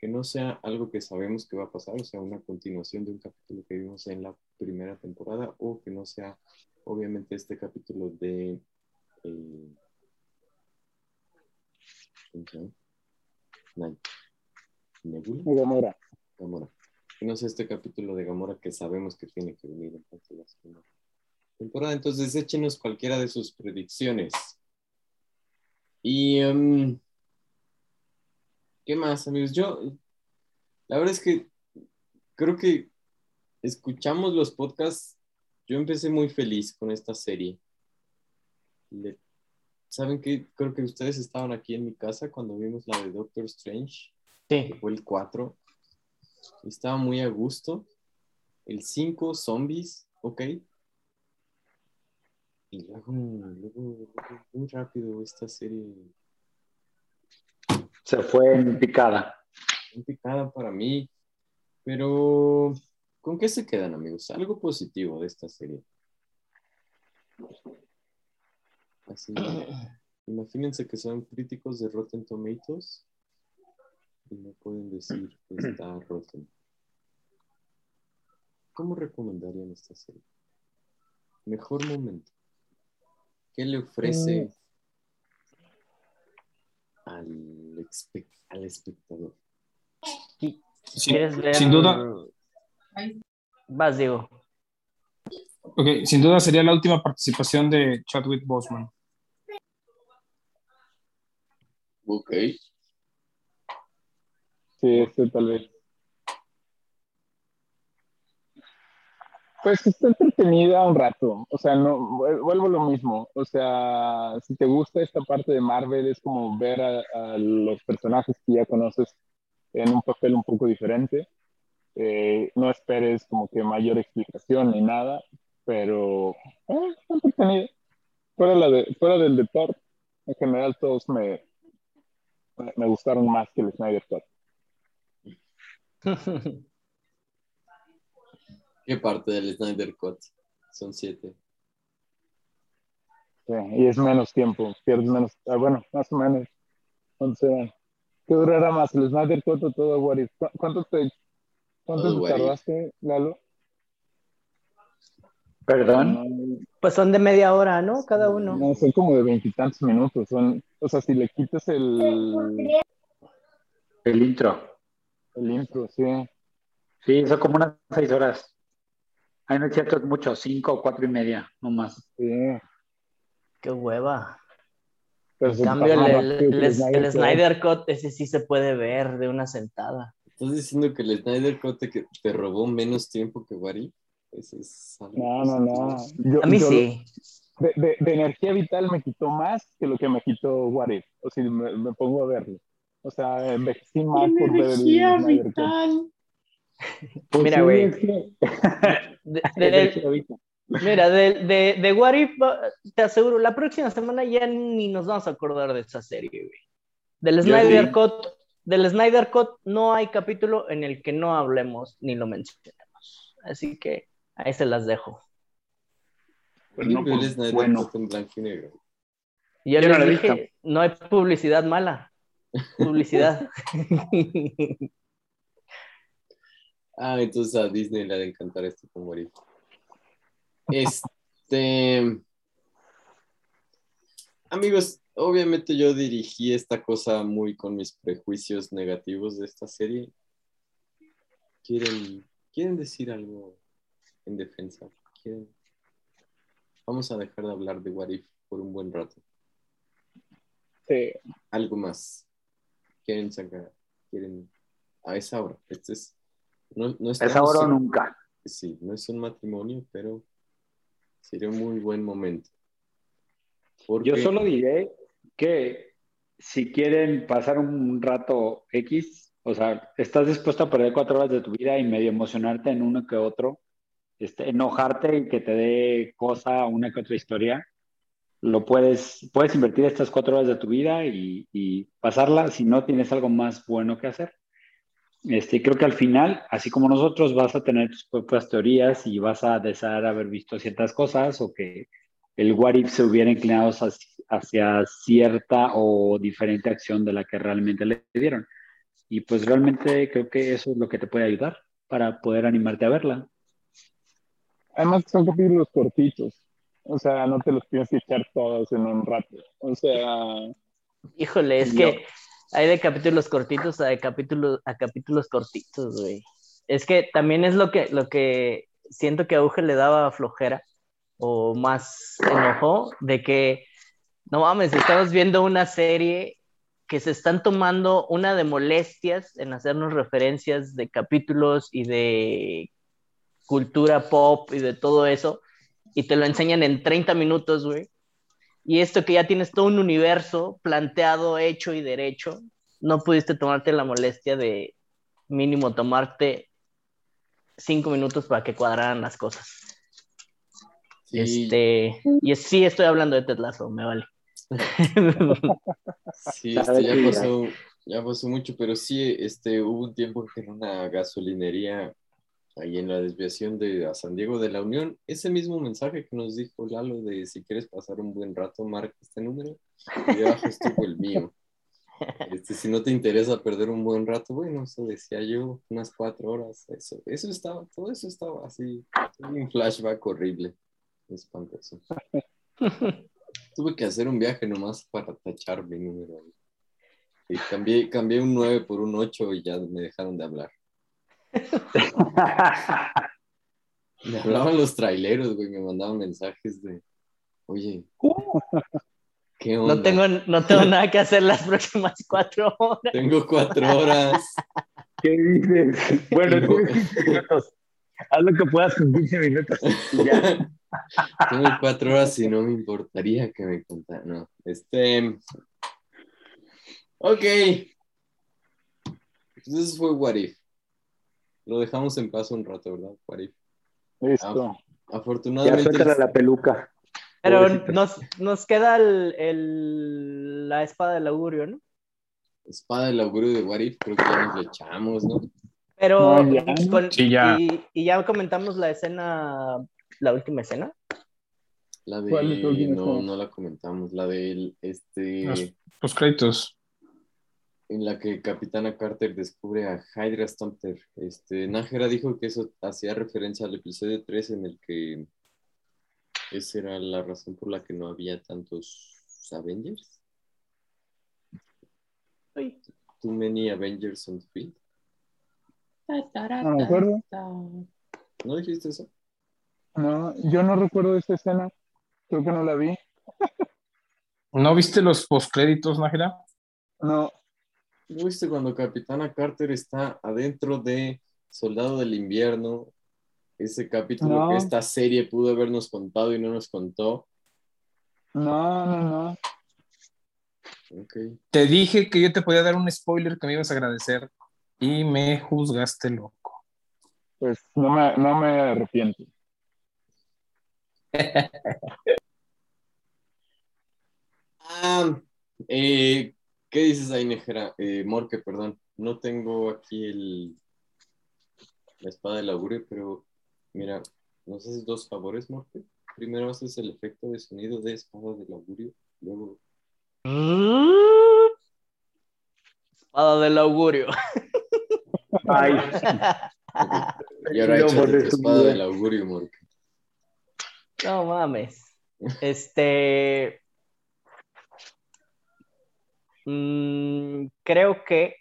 que no sea algo que sabemos que va a pasar, o sea, una continuación de un capítulo que vimos en la primera temporada, o que no sea, obviamente, este capítulo de... eh. Night. Nebula. Gamora. Gamora. Que no sea este capítulo de Gamora que sabemos que tiene que venir en la segunda temporada. Entonces, échenos cualquiera de sus predicciones. Y... em, ¿Qué más, amigos? Yo, la verdad es que creo que escuchamos los podcasts. Yo empecé muy feliz con esta serie. Le- ¿Saben qué? Creo que ustedes estaban aquí en mi casa cuando vimos la de Doctor Strange, Sí, que fue el 4. Estaba muy a gusto. El 5, zombies, ok. Y luego, luego, luego, muy rápido esta serie Se fue en picada. muy picada para mí. Pero, ¿con qué se quedan, amigos? Algo positivo de esta serie. Así, imagínense que son críticos de Rotten Tomatoes y no pueden decir que está rotten. ¿Cómo recomendarían esta serie? Mejor momento. ¿Qué le ofrece al, al espectador? Sin, ¿Quieres ver? sin duda, Vas, Diego. ok, sin duda sería la última participación de Chadwick Boseman. Ok. Sí, este tal vez. Pues está entretenida un rato, o sea, no, vu- vuelvo lo mismo, o sea, si te gusta esta parte de Marvel es como ver a, los personajes que ya conoces en un papel un poco diferente, Eh, no esperes como que mayor explicación ni nada, pero eh, está entretenida. Fuera, la de, fuera del de en general todos me- me gustaron más que el Snyder Cut. ¿Qué parte del Snyder Cut? Son siete. Sí, y es menos tiempo, pierdes menos, ah, bueno, más o menos. Entonces, ¿qué durará más, el Snyder Cut o todo What If? ¿Cu- ¿Cuánto te, te tardaste, Lalo? Perdón. Pues son de media hora, ¿no? Cada uno. No, son como de veintitantos minutos. Son, o sea, si le quitas el, El intro. el intro, sí. Sí, son como unas seis horas. Ay, no es cierto, es mucho, cinco o cuatro y media, no más. sí. Qué hueva. Pero En cambio, el, el- el- Snyder el Cut. Snyder Cut, ese sí se puede ver de una sentada. ¿Estás diciendo que el Snyder Cut te, que te robó menos tiempo que? Eso es No, no, no. Yo- A mí yo- sí. De, de- de energía vital me quitó más que lo que me quitó What If. O si me, me pongo a verlo. O sea, envejecí más por ver el Snyder Cut. Pues Mira, sí, güey. es que- De- de- mira, de, de, de What If, va- te aseguro, la próxima semana ya ni nos vamos a acordar de esa serie, güey. Del Snyder sí. Cut, del Snyder Cut no hay capítulo en el que no hablemos ni lo mencionemos. Así que ahí se las dejo. Yo No, veo el pues, bueno. Yo Yo no les dije, no hay publicidad mala. Publicidad. Ah, entonces a Disney le ha de encantar esto con What If. Este. Amigos, obviamente yo dirigí esta cosa muy con mis prejuicios negativos de esta serie. ¿Quieren, ¿quieren decir algo en defensa? ¿Quieren? Vamos a dejar de hablar de What If por un buen rato. Sí. Algo más. ¿Quieren sacar? ¿Quieren? A esa hora. Este es. No, no Es ahora o nunca. Sí, no es un matrimonio, pero sería un muy buen momento. Porque Yo solo diré que si quieren pasar un rato X, o sea, estás dispuesto a perder cuatro horas de tu vida y medio emocionarte en uno que otro, este, enojarte y que te dé cosa una que otra historia, lo puedes, puedes invertir estas cuatro horas de tu vida y, y pasarla si no tienes algo más bueno que hacer. Este, creo que al final, así como nosotros, vas a tener tus propias teorías y vas a desear haber visto ciertas cosas o que el what if se hubiera inclinado hacia, hacia cierta o diferente acción de la que realmente le dieron. Y pues realmente creo que eso es lo que te puede ayudar para poder animarte a verla. Además son capítulos cortitos. O sea, no te los tienes que echar todos en un rato. O sea, Híjole, es Yo- que hay de capítulos cortitos a de capítulos a capítulos cortitos, güey. Es que también es lo que, lo que siento que Auge le daba flojera o más enojo de que, no mames, estamos viendo una serie que se están tomando una de molestias en hacernos referencias de capítulos y de cultura pop y de todo eso, y te lo enseñan en 30 minutos, güey. Y esto que ya tienes todo un universo planteado, hecho y derecho, no pudiste tomarte la molestia de mínimo tomarte cinco minutos para que cuadraran las cosas. sí, Este, y es- sí estoy hablando de Ted Lasso, me vale. sí, este, ya pasó, ya pasó mucho, pero sí, este, hubo un tiempo que era una gasolinería ahí en la desviación de a San Diego de la Unión. Ese mismo mensaje que nos dijo Lalo de si quieres pasar un buen rato, marca este número. Y debajo estuvo el mío. Este, si no te interesa perder un buen rato, bueno, eso decía yo, unas cuatro horas, eso, eso estaba, todo eso estaba así, un flashback horrible, espantoso. Tuve que hacer un viaje nomás para tachar mi número. Y cambié, cambié un 9 por un 8 y ya me dejaron de hablar. Me hablaban los traileros, güey, me mandaban mensajes de, oye, ¿qué onda? No tengo, no tengo nada que hacer las próximas cuatro horas. Tengo cuatro horas. ¿Qué dices? Bueno, tienes 15 minutos. Haz lo que puedas con 15 minutos. ya. Tengo cuatro horas y no me importaría que me contara. No, este. Ok. Entonces fue What If. Lo dejamos en paz un rato, ¿verdad? What If. Listo. Ya Afortunadamente. suéltala la peluca. Pero Pobrecita. nos, nos queda el, el- la espada del augurio, ¿no? Espada del augurio de What If, creo que ya nos le echamos, ¿no? Pero No, ya. con- Sí, ya. Y, y ya comentamos la escena, la última escena. La de. ¿Cuál es la última No, escena? no la comentamos. La del. Este. Los- Los créditos. En la que Capitana Carter descubre a Hydra Stomper. Este, Nájera dijo que eso hacía referencia al episodio 3 en el que esa era la razón por la que no había tantos Avengers. Ay. Too many Avengers on the field. No me acuerdo. ¿No dijiste eso? No, yo no recuerdo esa escena. Creo que no la vi. ¿No viste los postcréditos, Nájera? ¿No viste cuando Capitana Carter está adentro de Soldado del Invierno? Ese capítulo No. que esta serie pudo habernos contado y no nos contó. no, no, no. Ok. Te dije que yo te podía dar un spoiler que me ibas a agradecer y me juzgaste loco. Pues no me, no me arrepiento. Ah, eh, ¿qué dices ahí, Nejera? Eh, Morque, perdón. No tengo aquí el, la espada del augurio, pero mira, nos haces dos favores, Morque. Primero haces el efecto de sonido de espada del augurio, luego Espada del augurio. Ay, y ahora No, échate eso, espada del augurio, Morque. No mames. Este. Mm, creo que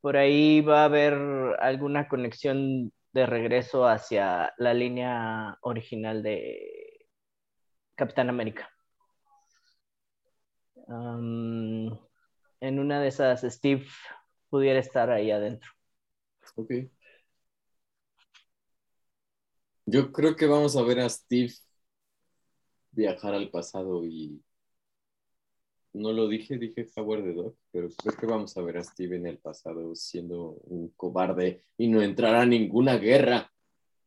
por ahí va a haber alguna conexión de regreso hacia la línea original de Capitán América. Am, en una de esas, Steve pudiera estar ahí adentro. Ok. Yo creo que vamos a ver a Steve viajar al pasado y no lo dije, dije Howard the Dog, pero creo que vamos a ver a Steve en el pasado siendo un cobarde y no entrar a ninguna guerra.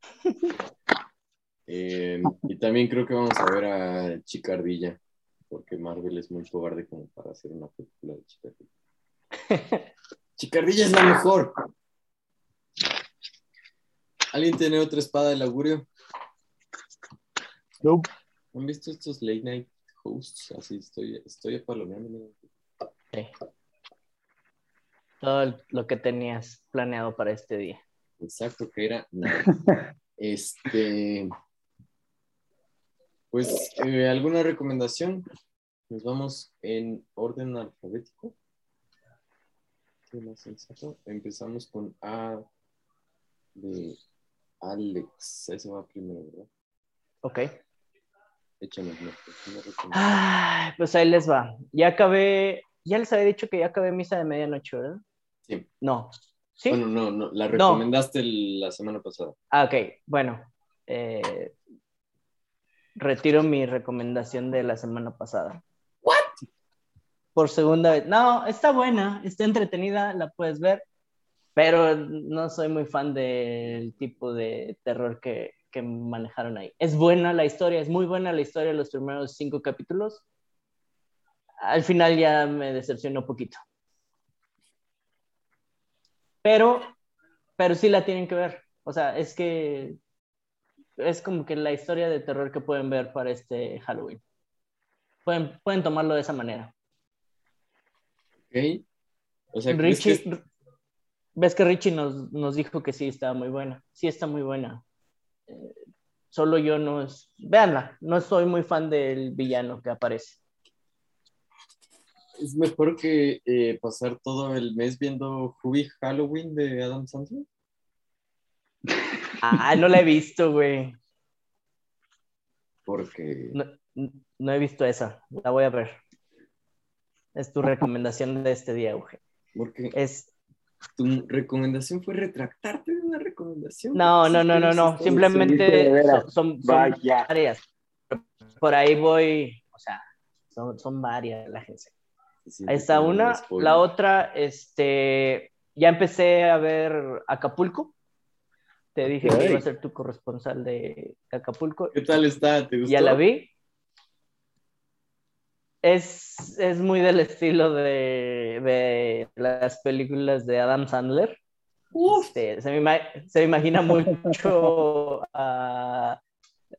Eh, y también creo que vamos a ver a Chicardilla, porque Marvel es muy cobarde como para hacer una película de Chicardilla. Chicardilla es la mejor. ¿Alguien tiene otra espada del augurio? Nope. ¿Han visto estos late night hosts? Así estoy, estoy. Sí. Todo lo que tenías planeado para este día. Exacto, que era nada. Este. Pues, eh, ¿alguna recomendación? Nos vamos en orden alfabético. ¿Qué más sensato? Empezamos con A de Alex. Ese va primero, ¿verdad? Ok. Échanos recomendación. Ay, pues ahí les va. Ya acabé, ya les había dicho que ya acabé misa de medianoche, ¿verdad? Sí. No. ¿Sí? Bueno, no, no, la recomendaste el- la semana pasada. Ah, ok. Bueno. eh, retiro mi recomendación de la semana pasada. ¿What? Por segunda vez. No, está buena, está entretenida, la puedes ver, pero no soy muy fan del tipo de terror que, que manejaron ahí. Es buena la historia, es muy buena la historia de los primeros cinco capítulos. Al final ya me decepcionó un poquito. Pero, pero sí la tienen que ver. O sea, es que es como que la historia de terror que pueden ver para este Halloween. Pueden, pueden tomarlo de esa manera. ¿Ok? O sea, ¿crees Richie, que- ves que Richie nos, nos dijo que sí estaba muy buena. Sí está muy buena. Eh, solo yo no es... Véanla, no soy muy fan del villano que aparece. es mejor que eh, pasar todo el mes viendo Hubie Halloween de Adam Sandler? Ah, no la he visto, güey. Porque No, no he visto esa. La voy a ver. Es tu recomendación de este día, Euge. porque Es tu recomendación fue retractarte de una recomendación. No, no, no, no, no. Simplemente son, son, son Vaya. varias. Por ahí voy, o sea, son, son varias la gente. Siente Ahí está una. La otra, este, ya empecé a ver Acapulco. Te dije que iba a ser tu corresponsal de Acapulco. ¿Qué tal está? ¿Te gustó? Ya la vi. Es, es muy del estilo de, de las películas de Adam Sandler. Este, se, me, se me imagina mucho a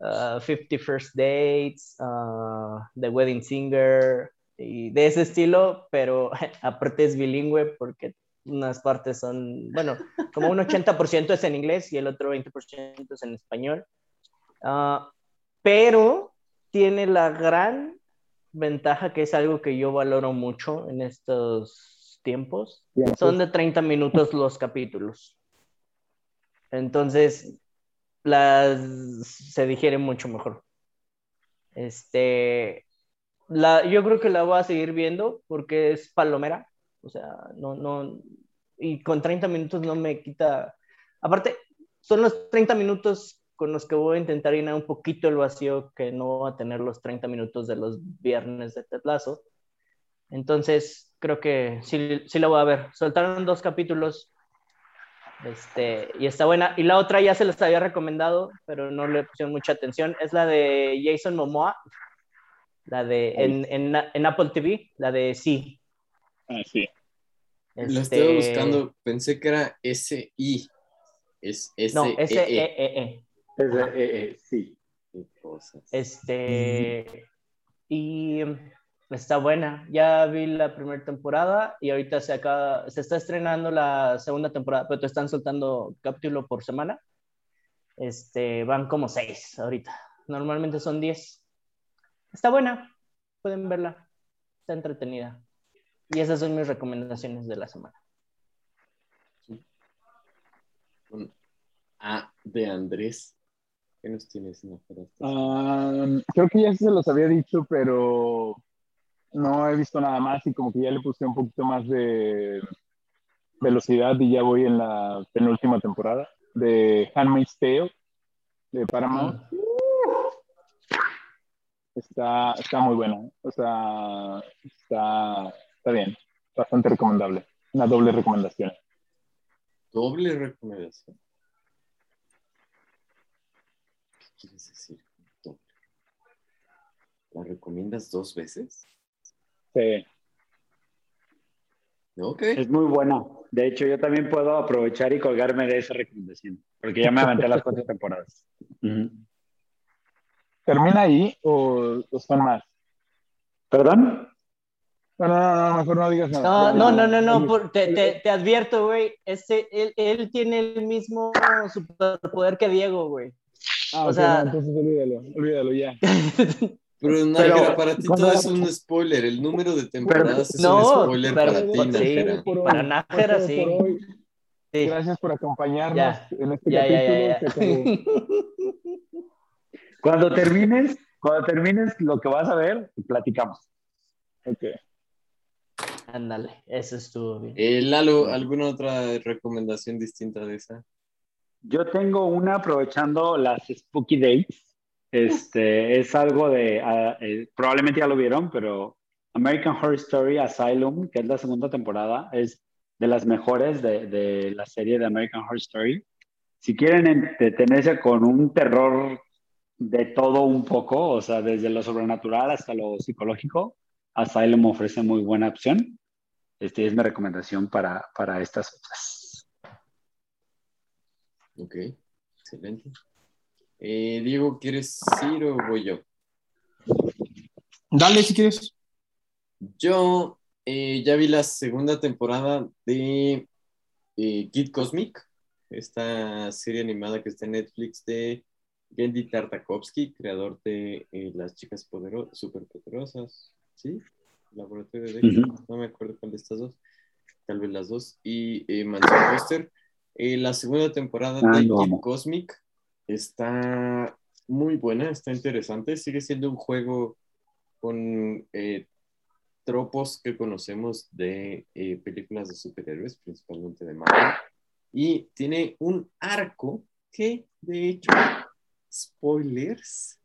a 50 First Dates, a The Wedding Singer, y de ese estilo, pero aparte es bilingüe porque unas partes son, bueno, como un 80% es en inglés y el otro 20% es en español. Ah, pero tiene la gran ventaja que es algo que yo valoro mucho en estos tiempos. Son de 30 minutos los capítulos. Entonces, las se digieren mucho mejor. Este, la, yo creo que la voy a seguir viendo porque es palomera. O sea, no, no, y con 30 minutos no me quita. Aparte, son los 30 minutos con los que voy a intentar llenar un poquito el vacío que no va a tener los 30 minutos de los viernes de Lasso. Entonces, creo que sí, sí la voy a ver. Soltaron dos capítulos este, y está buena. Y la otra ya se les había recomendado, pero no le pusieron mucha atención. Es la de Jason Momoa, la de en, en, en Apple TV, la de Sí. Ah, sí. Lo Este, estuve buscando, pensé que era S-I. Es S No, E S E E E. Es eh, eh, sí. Este, y está buena. Ya vi la primera temporada y ahorita se acaba, se está estrenando la segunda temporada, pero te están soltando capítulo por semana. Este, van como seis ahorita. Normalmente son diez. Está buena. Pueden verla. Está entretenida. Y esas son mis recomendaciones de la semana. A de Andrés. ¿Qué nos tienes Ah, creo que ya se los había dicho, pero no he visto nada más y como que ya le puse un poquito más de velocidad y ya voy en la penúltima temporada de Handmaid's Tale de Paramount. Está, está muy buena, o sea, está, está bien, bastante recomendable, una doble recomendación. Doble recomendación. ¿Qué quieres decir? Doble. ¿La recomiendas dos veces? Sí. Ok. Es muy buena. De hecho, yo también puedo aprovechar y colgarme de esa recomendación, porque ya me aventé las cuatro temporadas. ¿Termina ahí o, o son más? ¿Perdón? No, no, no, no, mejor no digas No, nada. no, no, no, no, por- te, te, te advierto, güey, este, él, él tiene el mismo superpoder que Diego, güey. Ah, o sea- no, entonces olvídalo, olvídalo ya. Pero Nájera, Pero, para ti todo es un spoiler. El número de temporadas es no, un spoiler pero- para ti, sí, Nájera. Hoy, para Nájera, sí. Sí. Gracias por acompañarnos Ya. en este Ya, ya, capítulo. ya. Cuando termines, cuando termines lo que vas a ver, platicamos. Ok. Ándale, eso estuvo bien. Eh, Lalo, ¿alguna otra recomendación distinta de esa? Yo tengo una aprovechando las Spooky Dates. Este es algo de, ah, eh, probablemente ya lo vieron, pero American Horror Story Asylum, que es la segunda temporada, es de las mejores de, de la serie de American Horror Story. Si quieren entretenerse con un terror de todo un poco, o sea, desde lo sobrenatural hasta lo psicológico, Asylum ofrece muy buena opción. Este es mi recomendación para, para estas fechas. Ok, excelente. Eh, Diego, ¿quieres ir o voy yo? Dale si quieres. Yo eh, ya vi la segunda temporada de eh, Kid Cosmic, esta serie animada que está en Netflix de Gendy Tartakovsky, creador de Las Chicas Podero Superpoderosas, ¿sí? Laboratorio de Dexter, Ujú. no me acuerdo cuál de estas dos, tal vez las dos, y Mansión Foster. Eh, la segunda temporada Ah, de amo. Cosmic está muy buena, está interesante, sigue siendo un juego con eh, tropos que conocemos de eh, películas de superhéroes, principalmente de Marvel. Y tiene un arco que, de hecho, spoilers,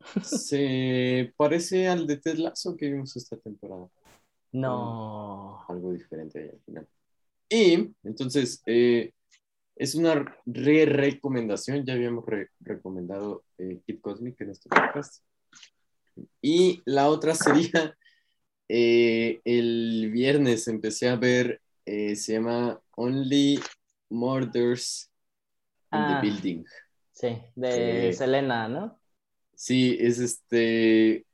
se parece al de Ted Lasso que vimos esta temporada. No. Algo diferente ahí al final. Y entonces, eh, es una re-recomendación. Ya habíamos re- recomendado eh, Kid Cosmic en este podcast. Y la otra sería, eh, el viernes empecé a ver, eh, se llama Only Murders in Ah. the Building. Sí, de. Selena, ¿no? Sí, es este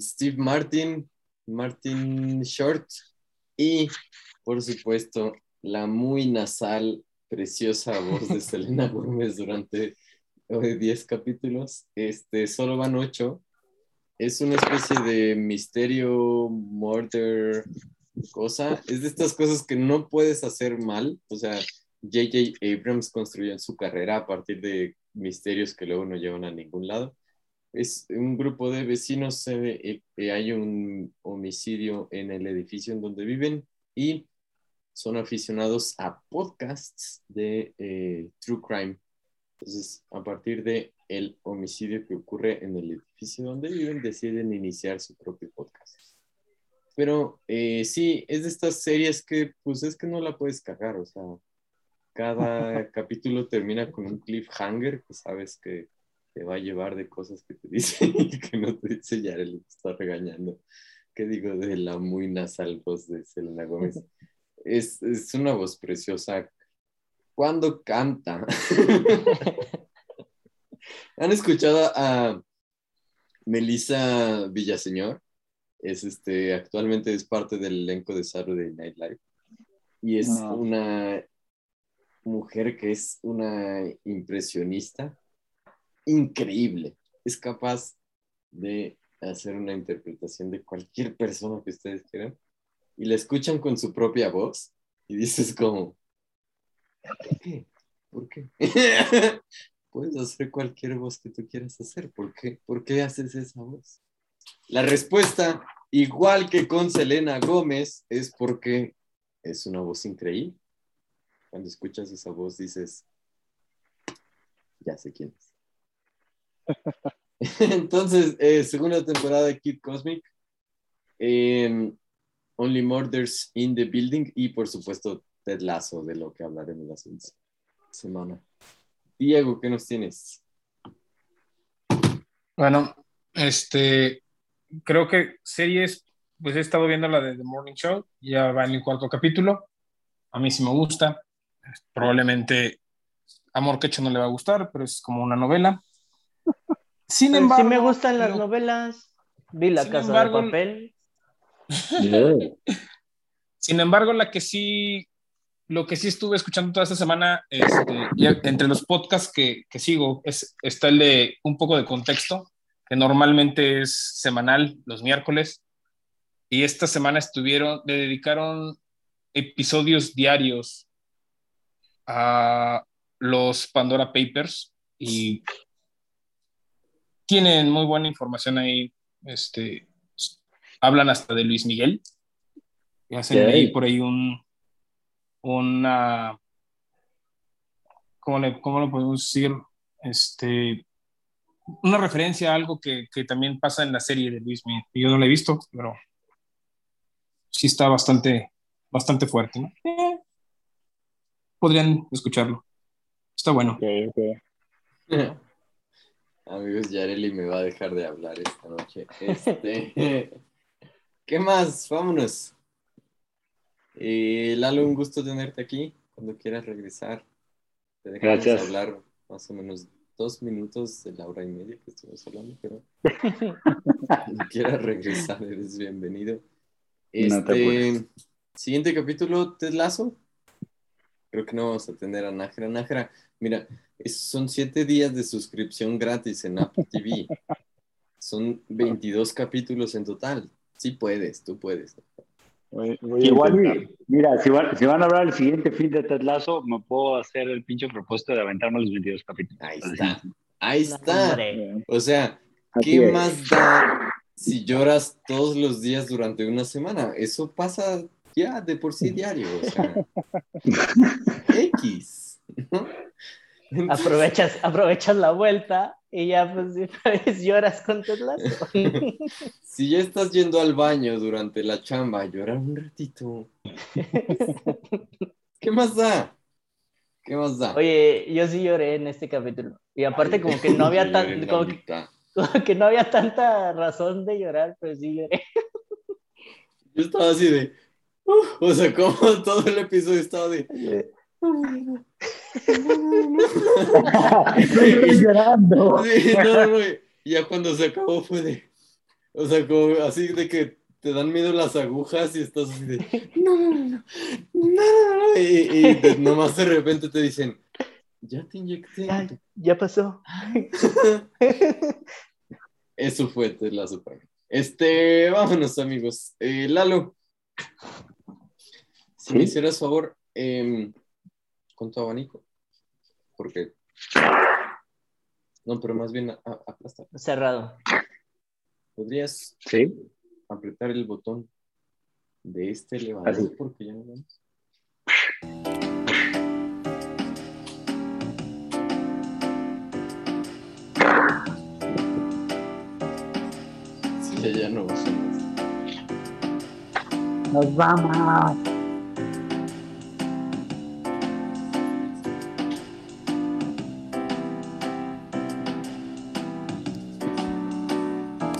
Steve Martin, Martin Short y por supuesto la muy nasal, preciosa voz de Selena Gómez durante eh, 10 capítulos. Este, solo van 8. Es una especie de misterio, murder, cosa. Es de estas cosas que no puedes hacer mal. O sea, J.J. Abrams construyó su carrera a partir de misterios que luego no llevan a ningún lado. Es un grupo de vecinos, eh, eh, hay un homicidio en el edificio en donde viven y son aficionados a podcasts de eh, True Crime. Entonces, a partir de el homicidio que ocurre en el edificio donde viven, deciden iniciar su propio podcast. Pero eh, sí, es de estas series que, pues es que no la puedes cagar, o sea, cada capítulo termina con un cliffhanger que sabes que te va a llevar de cosas que te dicen y que no te dice ya le está regañando. ¿Qué digo de la muy nasal voz de Selena Gómez? Es, es una voz preciosa. Cuando canta. ¿Han escuchado a Melissa Villaseñor? Es este, actualmente es parte del elenco de Saturday Night Live. Y es No. una mujer que es una impresionista increíble. Es capaz de hacer una interpretación de cualquier persona que ustedes quieran y la escuchan con su propia voz y dices como, ¿por qué? ¿Por qué? Puedes hacer cualquier voz que tú quieras hacer. ¿Por qué? ¿Por qué haces esa voz? La respuesta, igual que con Selena Gómez, es porque es una voz increíble. Cuando escuchas esa voz dices, ya sé quién es. Entonces, eh, segunda temporada de Kid Cosmic, eh, Only Murders in the Building y por supuesto Ted Lasso, de lo que hablaremos la siguiente semana. Diego, ¿qué nos tienes? Bueno, este, creo que series, pues he estado viendo la de The Morning Show, ya va en el cuarto capítulo. A mí sí me gusta. Probablemente Amor que hecho no le va a gustar, pero es como una novela. Sin embargo, sí me gustan las novelas. Vi La Casa embargo, de Papel. Sin embargo, la que sí, lo que sí estuve escuchando toda esta semana, este, entre los podcasts que, que sigo, es, está el de un poco de contexto, que normalmente es semanal, los miércoles, y esta semana estuvieron, le dedicaron episodios diarios a los Pandora Papers y tienen muy buena información ahí. Este, hablan hasta de Luis Miguel. Y hacen ahí por ahí un una ¿cómo le, cómo lo podemos decir? Este una referencia a algo que, que también pasa en la serie de Luis Miguel. Yo no la he visto, pero sí está bastante, bastante fuerte, ¿no? Eh, podrían escucharlo. Está bueno. Amigos, Yareli me va a dejar de hablar esta noche. Este, ¿Qué más? Vámonos. Eh, Lalo, un gusto tenerte aquí. Cuando quieras regresar, te dejamos Gracias. hablar más o menos dos minutos de la hora y media que estuvimos hablando, pero cuando quieras regresar, eres bienvenido. Este, siguiente capítulo, Ted Lasso. Creo que no vamos a tener a Nájera. Nájera, mira, es- son siete días de suscripción gratis en Apple TV. Son 22 capítulos en total. Sí puedes, tú puedes. Voy- voy a Igual, mira, si van, si van a hablar el siguiente fin de Ted Lasso, me puedo hacer el pinche propósito de aventarme los 22 capítulos. Ahí está. Ahí está. O sea, ¿qué más da si lloras todos los días durante una semana, eso pasa ya de por sí diario, o sea, X. Aprovechas, aprovechas la vuelta y ya pues, pues, lloras con Ted Lasso. si ya estás yendo al baño durante la chamba, llorar un ratito. ¿Qué más da? ¿Qué más da? Oye, yo sí lloré en este capítulo. Y aparte como que no había tan, como que, mitad. como que no había tanta razón de llorar, pero sí lloré. Yo estaba así de. "Uf", o sea, como todo el episodio estaba de. Estoy llorando. Sí, no, no, no, y ya cuando se acabó fue de. O sea, como así de que te dan miedo las agujas y estás así de. No, no, no, no, no, no, no", Y, y de- nomás de repente te dicen. Ya te inyecté. Ya, ya pasó. Eso fue para mí. Este, vámonos, amigos. Eh, Lalo, si me hicieras favor, em, con tu abanico. Porque. No, pero más bien a- a- aplastar. Cerrado. ¿Podrías Sí. apretar el botón de este elevador? Así. Porque ya no vamos. Sí, ya, ya no usamos. Nos vamos.